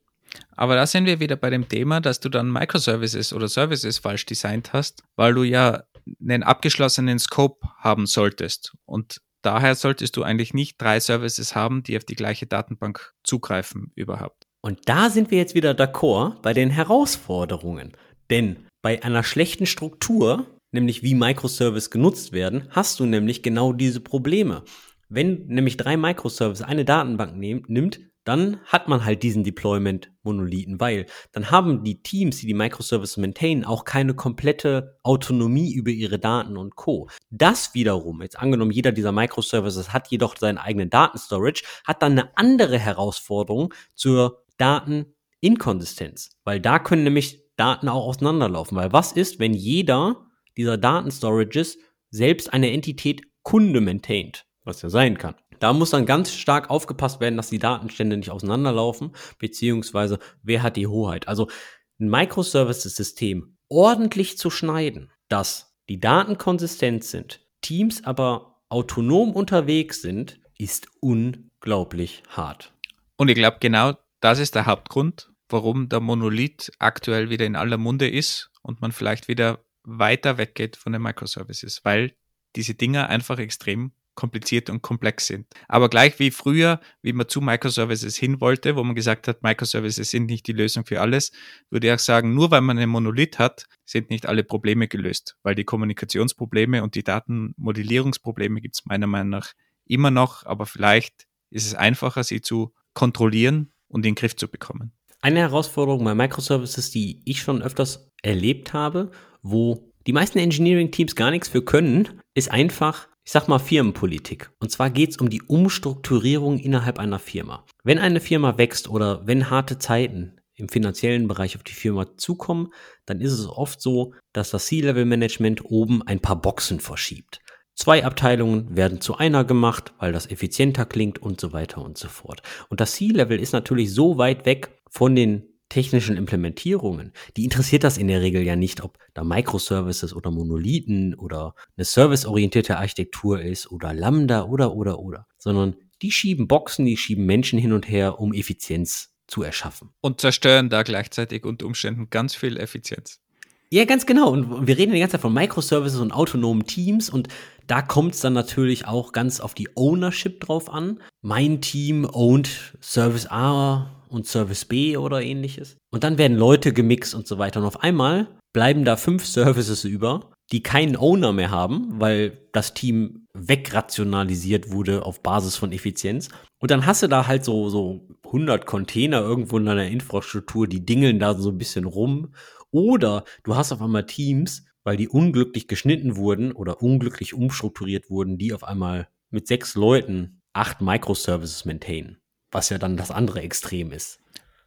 Speaker 1: Aber da sind wir wieder bei dem Thema, dass du dann Microservices oder Services falsch designt hast, weil du ja einen abgeschlossenen Scope haben solltest. Und daher solltest du eigentlich nicht drei Services haben, die auf die gleiche Datenbank zugreifen überhaupt.
Speaker 2: Und da sind wir jetzt wieder d'accord bei den Herausforderungen. Denn bei einer schlechten Struktur, nämlich wie Microservice genutzt werden, hast du nämlich genau diese Probleme. Wenn nämlich drei Microservices eine Datenbank nehm, nimmt, dann hat man halt diesen Deployment-Monolithen, weil dann haben die Teams, die die Microservices maintainen, auch keine komplette Autonomie über ihre Daten und Co. Das wiederum, jetzt angenommen, jeder dieser Microservices hat jedoch seinen eigenen Datenstorage, hat dann eine andere Herausforderung zur Dateninkonsistenz, weil da können nämlich Daten auch auseinanderlaufen. Weil was ist, wenn jeder dieser Datenstorages selbst eine Entität Kunde maintaint, was ja sein kann? Da muss dann ganz stark aufgepasst werden, dass die Datenstände nicht auseinanderlaufen, beziehungsweise wer hat die Hoheit. Also ein Microservices-System ordentlich zu schneiden, dass die Daten konsistent sind, Teams aber autonom unterwegs sind, ist unglaublich hart.
Speaker 1: Und ich glaube, genau das ist der Hauptgrund, warum der Monolith aktuell wieder in aller Munde ist und man vielleicht wieder weiter weggeht von den Microservices, weil diese Dinger einfach extrem kompliziert und komplex sind. Aber gleich wie früher, wie man zu Microservices hin wollte, wo man gesagt hat, Microservices sind nicht die Lösung für alles, würde ich auch sagen, nur weil man einen Monolith hat, sind nicht alle Probleme gelöst, weil die Kommunikationsprobleme und die Datenmodellierungsprobleme gibt es meiner Meinung nach immer noch, aber vielleicht ist es einfacher, sie zu kontrollieren und in den Griff zu bekommen.
Speaker 2: Eine Herausforderung bei Microservices, die ich schon öfters erlebt habe, wo die meisten Engineering-Teams gar nichts für können, ist einfach, ich sag mal, Firmenpolitik. Und zwar geht es um die Umstrukturierung innerhalb einer Firma. Wenn eine Firma wächst oder wenn harte Zeiten im finanziellen Bereich auf die Firma zukommen, dann ist es oft so, dass das C-Level-Management oben ein paar Boxen verschiebt. Zwei Abteilungen werden zu einer gemacht, weil das effizienter klingt und so weiter und so fort. Und das C-Level ist natürlich so weit weg von den technischen Implementierungen, die interessiert das in der Regel ja nicht, ob da Microservices oder Monolithen oder eine serviceorientierte Architektur ist oder Lambda oder oder oder, sondern die schieben Boxen, die schieben Menschen hin und her, um Effizienz zu erschaffen.
Speaker 1: Und zerstören da gleichzeitig unter Umständen ganz viel Effizienz.
Speaker 2: Ja, ganz genau. Und wir reden die ganze Zeit von Microservices und autonomen Teams und da kommt es dann natürlich auch ganz auf die Ownership drauf an. Mein Team ownt Service A und Service B oder ähnliches. Und dann werden Leute gemixt und so weiter. Und auf einmal bleiben da fünf Services über, die keinen Owner mehr haben, weil das Team wegrationalisiert wurde auf Basis von Effizienz. Und dann hast du da halt so, so 100 Container irgendwo in deiner Infrastruktur, die dingeln da so ein bisschen rum oder du hast auf einmal Teams, weil die unglücklich geschnitten wurden oder unglücklich umstrukturiert wurden, die auf einmal mit sechs Leuten acht Microservices maintainen, was ja dann das andere Extrem ist.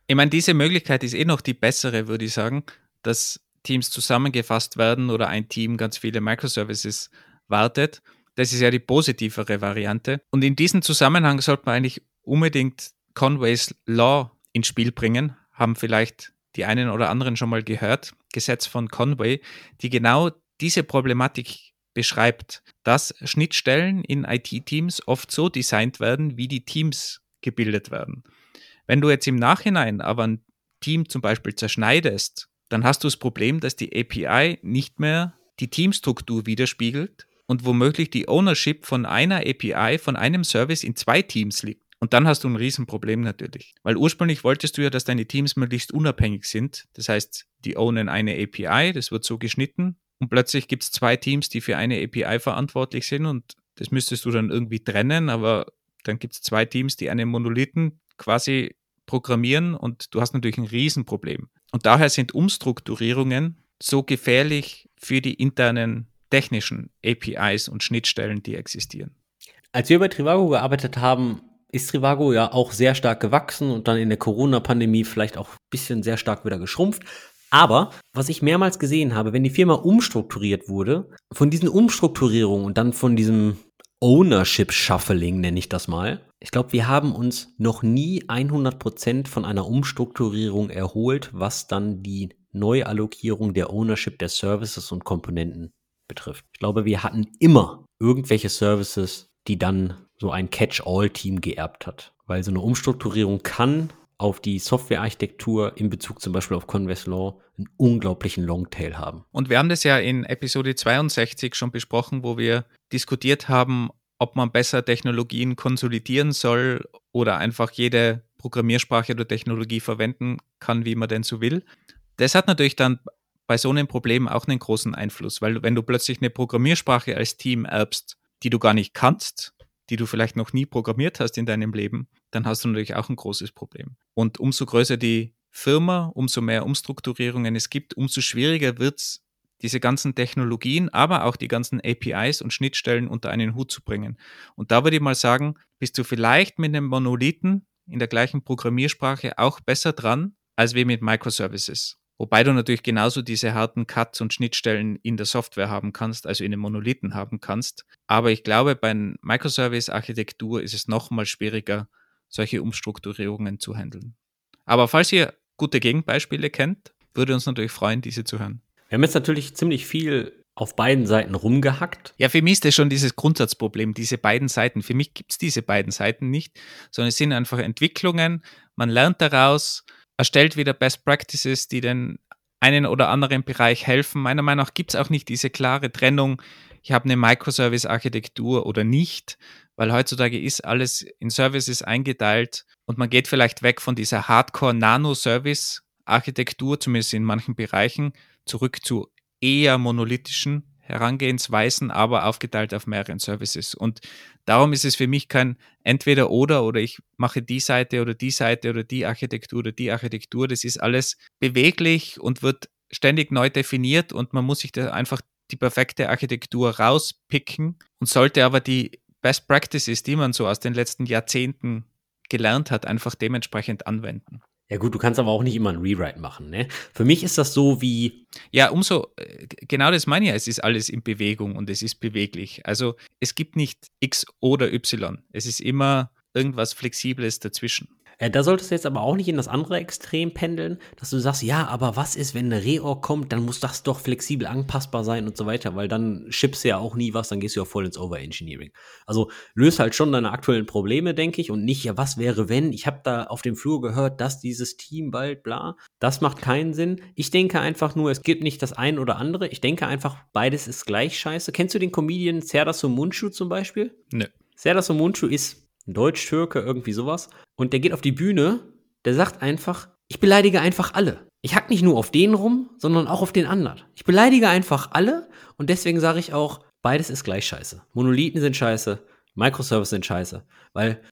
Speaker 1: Ich meine, diese Möglichkeit ist eh noch die bessere, würde ich sagen, dass Teams zusammengefasst werden oder ein Team ganz viele Microservices wartet. Das ist ja die positivere Variante. Und in diesem Zusammenhang sollte man eigentlich unbedingt Conways Law ins Spiel bringen. Haben vielleicht die einen oder anderen schon mal gehört, Gesetz von Conway, die genau diese Problematik beschreibt, dass Schnittstellen in IT-Teams oft so designt werden, wie die Teams gebildet werden. Wenn du jetzt im Nachhinein aber ein Team zum Beispiel zerschneidest, dann hast du das Problem, dass die API nicht mehr die Teamstruktur widerspiegelt und womöglich die Ownership von einer API, von einem Service in zwei Teams liegt. Und dann hast du ein Riesenproblem natürlich. Weil ursprünglich wolltest du ja, dass deine Teams möglichst unabhängig sind. Das heißt, die ownen eine API, das wird so geschnitten und plötzlich gibt es zwei Teams, die für eine API verantwortlich sind und das müsstest du dann irgendwie trennen, aber dann gibt es zwei Teams, die einen Monolithen quasi programmieren und du hast natürlich ein Riesenproblem. Und daher sind Umstrukturierungen so gefährlich für die internen technischen APIs und Schnittstellen, die existieren.
Speaker 2: Als wir bei Trivago gearbeitet haben, Trivago ja auch sehr stark gewachsen und dann in der Corona-Pandemie vielleicht auch ein bisschen sehr stark wieder geschrumpft. Aber was ich mehrmals gesehen habe, wenn die Firma umstrukturiert wurde, von diesen Umstrukturierungen und dann von diesem Ownership Shuffling nenne ich das mal. Ich glaube, wir haben uns noch nie 100% von einer Umstrukturierung erholt, was dann die Neuallokierung der Ownership der Services und Komponenten betrifft. Ich glaube, wir hatten immer irgendwelche Services, die dann so ein Catch-all-Team geerbt hat. Weil so eine Umstrukturierung kann auf die Softwarearchitektur in Bezug zum Beispiel auf Converse Law einen unglaublichen Longtail haben.
Speaker 1: Und wir haben das ja in Episode 62 schon besprochen, wo wir diskutiert haben, ob man besser Technologien konsolidieren soll oder einfach jede Programmiersprache oder Technologie verwenden kann, wie man denn so will. Das hat natürlich dann bei so einem Problem auch einen großen Einfluss, weil wenn du plötzlich eine Programmiersprache als Team erbst, die du gar nicht kannst, die du vielleicht noch nie programmiert hast in deinem Leben, dann hast du natürlich auch ein großes Problem. Und umso größer die Firma, umso mehr Umstrukturierungen es gibt, umso schwieriger wird es, diese ganzen Technologien, aber auch die ganzen APIs und Schnittstellen unter einen Hut zu bringen. Und da würde ich mal sagen, bist du vielleicht mit einem Monolithen in der gleichen Programmiersprache auch besser dran, als wir mit Microservices. Wobei du natürlich genauso diese harten Cuts und Schnittstellen in der Software haben kannst, also in den Monolithen haben kannst. Aber ich glaube, bei Microservice-Architektur ist es nochmal schwieriger, solche Umstrukturierungen zu handeln. Aber falls ihr gute Gegenbeispiele kennt, würde uns natürlich freuen, diese zu hören.
Speaker 2: Wir haben jetzt natürlich ziemlich viel auf beiden Seiten rumgehackt.
Speaker 1: Ja, für mich ist das schon dieses Grundsatzproblem, diese beiden Seiten. Für mich gibt es diese beiden Seiten nicht, sondern es sind einfach Entwicklungen. Man lernt daraus, erstellt wieder Best Practices, die den einen oder anderen Bereich helfen. Meiner Meinung nach gibt es auch nicht diese klare Trennung, ich habe eine Microservice-Architektur oder nicht, weil heutzutage ist alles in Services eingeteilt und man geht vielleicht weg von dieser Hardcore-Nano-Service-Architektur, zumindest in manchen Bereichen, zurück zu eher monolithischen Herangehensweisen, aber aufgeteilt auf mehreren Services. Und darum ist es für mich kein entweder oder oder ich mache die Seite oder die Seite oder die Architektur oder die Architektur. Das ist alles beweglich und wird ständig neu definiert und man muss sich da einfach die perfekte Architektur rauspicken und sollte aber die Best Practices, die man so aus den letzten Jahrzehnten gelernt hat, einfach dementsprechend anwenden.
Speaker 2: Ja gut, du kannst aber auch nicht immer ein Rewrite machen. Ne? Für mich ist das so wie.
Speaker 1: Ja, umso, äh, genau das meine ich ja, es ist alles in Bewegung und es ist beweglich. Also es gibt nicht X oder Y. Es ist immer irgendwas Flexibles dazwischen.
Speaker 2: Äh, da solltest du jetzt aber auch nicht in das andere Extrem pendeln, dass du sagst, ja, aber was ist, wenn eine Reorg kommt, dann muss das doch flexibel anpassbar sein und so weiter, weil dann schippst du ja auch nie was, dann gehst du ja voll ins Overengineering. Also löst halt schon deine aktuellen Probleme, denke ich, und nicht, ja, was wäre, wenn, ich habe da auf dem Flur gehört, dass dieses Team bald bla. Das macht keinen Sinn. Ich denke einfach nur, es gibt nicht das ein oder andere. Ich denke einfach, beides ist gleich scheiße. Kennst du den Comedian Serdar Somuncu zum Beispiel?
Speaker 1: Nö.
Speaker 2: Serdar Somuncu ist ein Deutsch-Türke, irgendwie sowas. Und der geht auf die Bühne, der sagt einfach, ich beleidige einfach alle. Ich hack nicht nur auf den rum, sondern auch auf den anderen. Ich beleidige einfach alle und deswegen sage ich auch, beides ist gleich scheiße. Monolithen sind scheiße, Microservices sind scheiße. Weil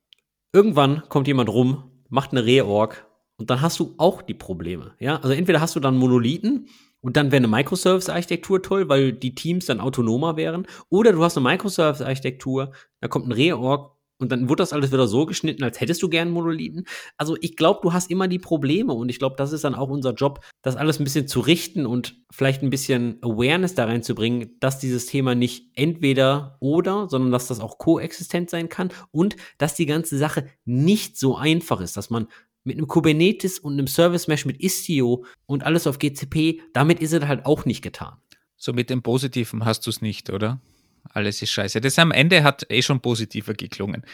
Speaker 2: irgendwann kommt jemand rum, macht eine Reorg und dann hast du auch die Probleme. Ja, also entweder hast du dann Monolithen und dann wäre eine Microservice-Architektur toll, weil die Teams dann autonomer wären. Oder du hast eine Microservice-Architektur, da kommt ein Reorg und dann wird das alles wieder so geschnitten, als hättest du gern Monolithen. Also ich glaube, du hast immer die Probleme und ich glaube, das ist dann auch unser Job, das alles ein bisschen zu richten und vielleicht ein bisschen Awareness da reinzubringen, dass dieses Thema nicht entweder oder, sondern dass das auch koexistent sein kann und dass die ganze Sache nicht so einfach ist, dass man mit einem Kubernetes und einem Service Mesh mit Istio und alles auf GCP, damit ist es halt auch nicht getan.
Speaker 1: So mit dem Positiven hast du es nicht, oder? Alles ist scheiße. Das am Ende hat eh schon positiver geklungen.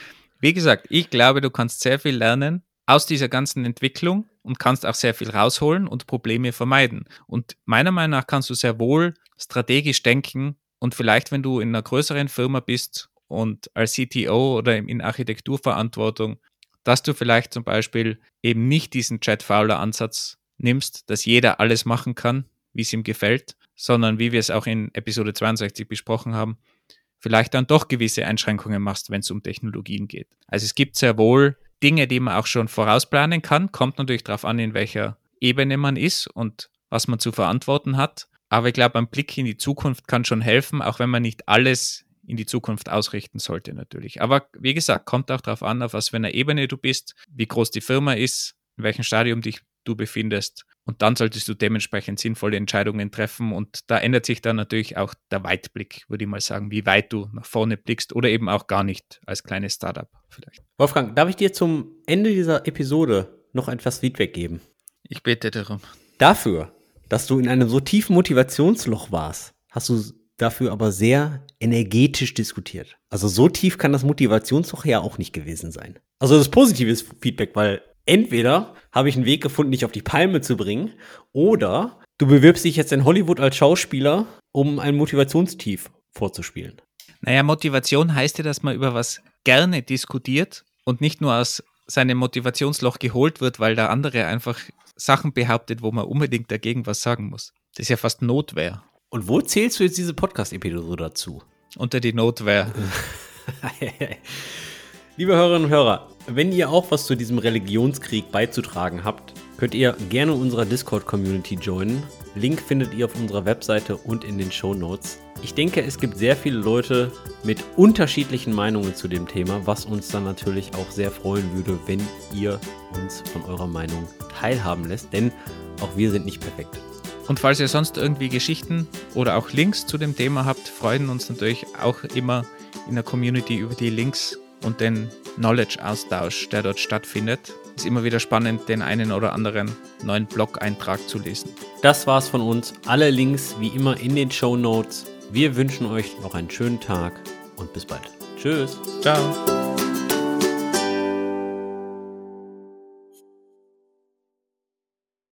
Speaker 1: Wie gesagt, ich glaube, du kannst sehr viel lernen aus dieser ganzen Entwicklung und kannst auch sehr viel rausholen und Probleme vermeiden. Und meiner Meinung nach kannst du sehr wohl strategisch denken und vielleicht, wenn du in einer größeren Firma bist und als CTO oder in Architekturverantwortung, dass du vielleicht zum Beispiel eben nicht diesen Chat-Fowler-Ansatz nimmst, dass jeder alles machen kann, wie es ihm gefällt, sondern wie wir es auch in Episode 62 besprochen haben, vielleicht dann doch gewisse Einschränkungen machst, wenn es um Technologien geht. Also es gibt sehr wohl Dinge, die man auch schon vorausplanen kann, kommt natürlich darauf an, in welcher Ebene man ist und was man zu verantworten hat. Aber ich glaube, ein Blick in die Zukunft kann schon helfen, auch wenn man nicht alles in die Zukunft ausrichten sollte natürlich. Aber wie gesagt, kommt auch darauf an, auf was für einer Ebene du bist, wie groß die Firma ist, in welchem Stadium dich du befindest. Und dann solltest du dementsprechend sinnvolle Entscheidungen treffen. Und da ändert sich dann natürlich auch der Weitblick, würde ich mal sagen, wie weit du nach vorne blickst oder eben auch gar nicht als kleines Startup vielleicht.
Speaker 2: Wolfgang, darf ich dir zum Ende dieser Episode noch etwas Feedback geben?
Speaker 1: Ich bete darum.
Speaker 2: Dafür, dass du in einem so tiefen Motivationsloch warst, hast du dafür aber sehr energetisch diskutiert. Also so tief kann das Motivationsloch ja auch nicht gewesen sein. Also das positive Feedback, weil entweder habe ich einen Weg gefunden, dich auf die Palme zu bringen, oder du bewirbst dich jetzt in Hollywood als Schauspieler, um ein Motivationstief vorzuspielen.
Speaker 1: Naja, Motivation heißt ja, dass man über was gerne diskutiert und nicht nur aus seinem Motivationsloch geholt wird, weil der andere einfach Sachen behauptet, wo man unbedingt dagegen was sagen muss. Das ist ja fast Notwehr.
Speaker 2: Und wo zählst du jetzt diese Podcast-Episode dazu?
Speaker 1: Unter die Notwehr. [laughs]
Speaker 2: Liebe Hörerinnen und Hörer, wenn ihr auch was zu diesem Religionskrieg beizutragen habt, könnt ihr gerne unserer Discord-Community joinen. Link findet ihr auf unserer Webseite und in den Show Notes. Ich denke, es gibt sehr viele Leute mit unterschiedlichen Meinungen zu dem Thema, was uns dann natürlich auch sehr freuen würde, wenn ihr uns von eurer Meinung teilhaben lässt, denn auch wir sind nicht perfekt.
Speaker 1: Und falls ihr sonst irgendwie Geschichten oder auch Links zu dem Thema habt, freuen uns natürlich auch immer in der Community über die Links und den Knowledge-Austausch, der dort stattfindet. Ist immer wieder spannend, den einen oder anderen neuen Blog-Eintrag zu lesen.
Speaker 2: Das war's von uns. Alle Links wie immer in den Show Notes. Wir wünschen euch noch einen schönen Tag und bis bald. Tschüss.
Speaker 1: Ciao.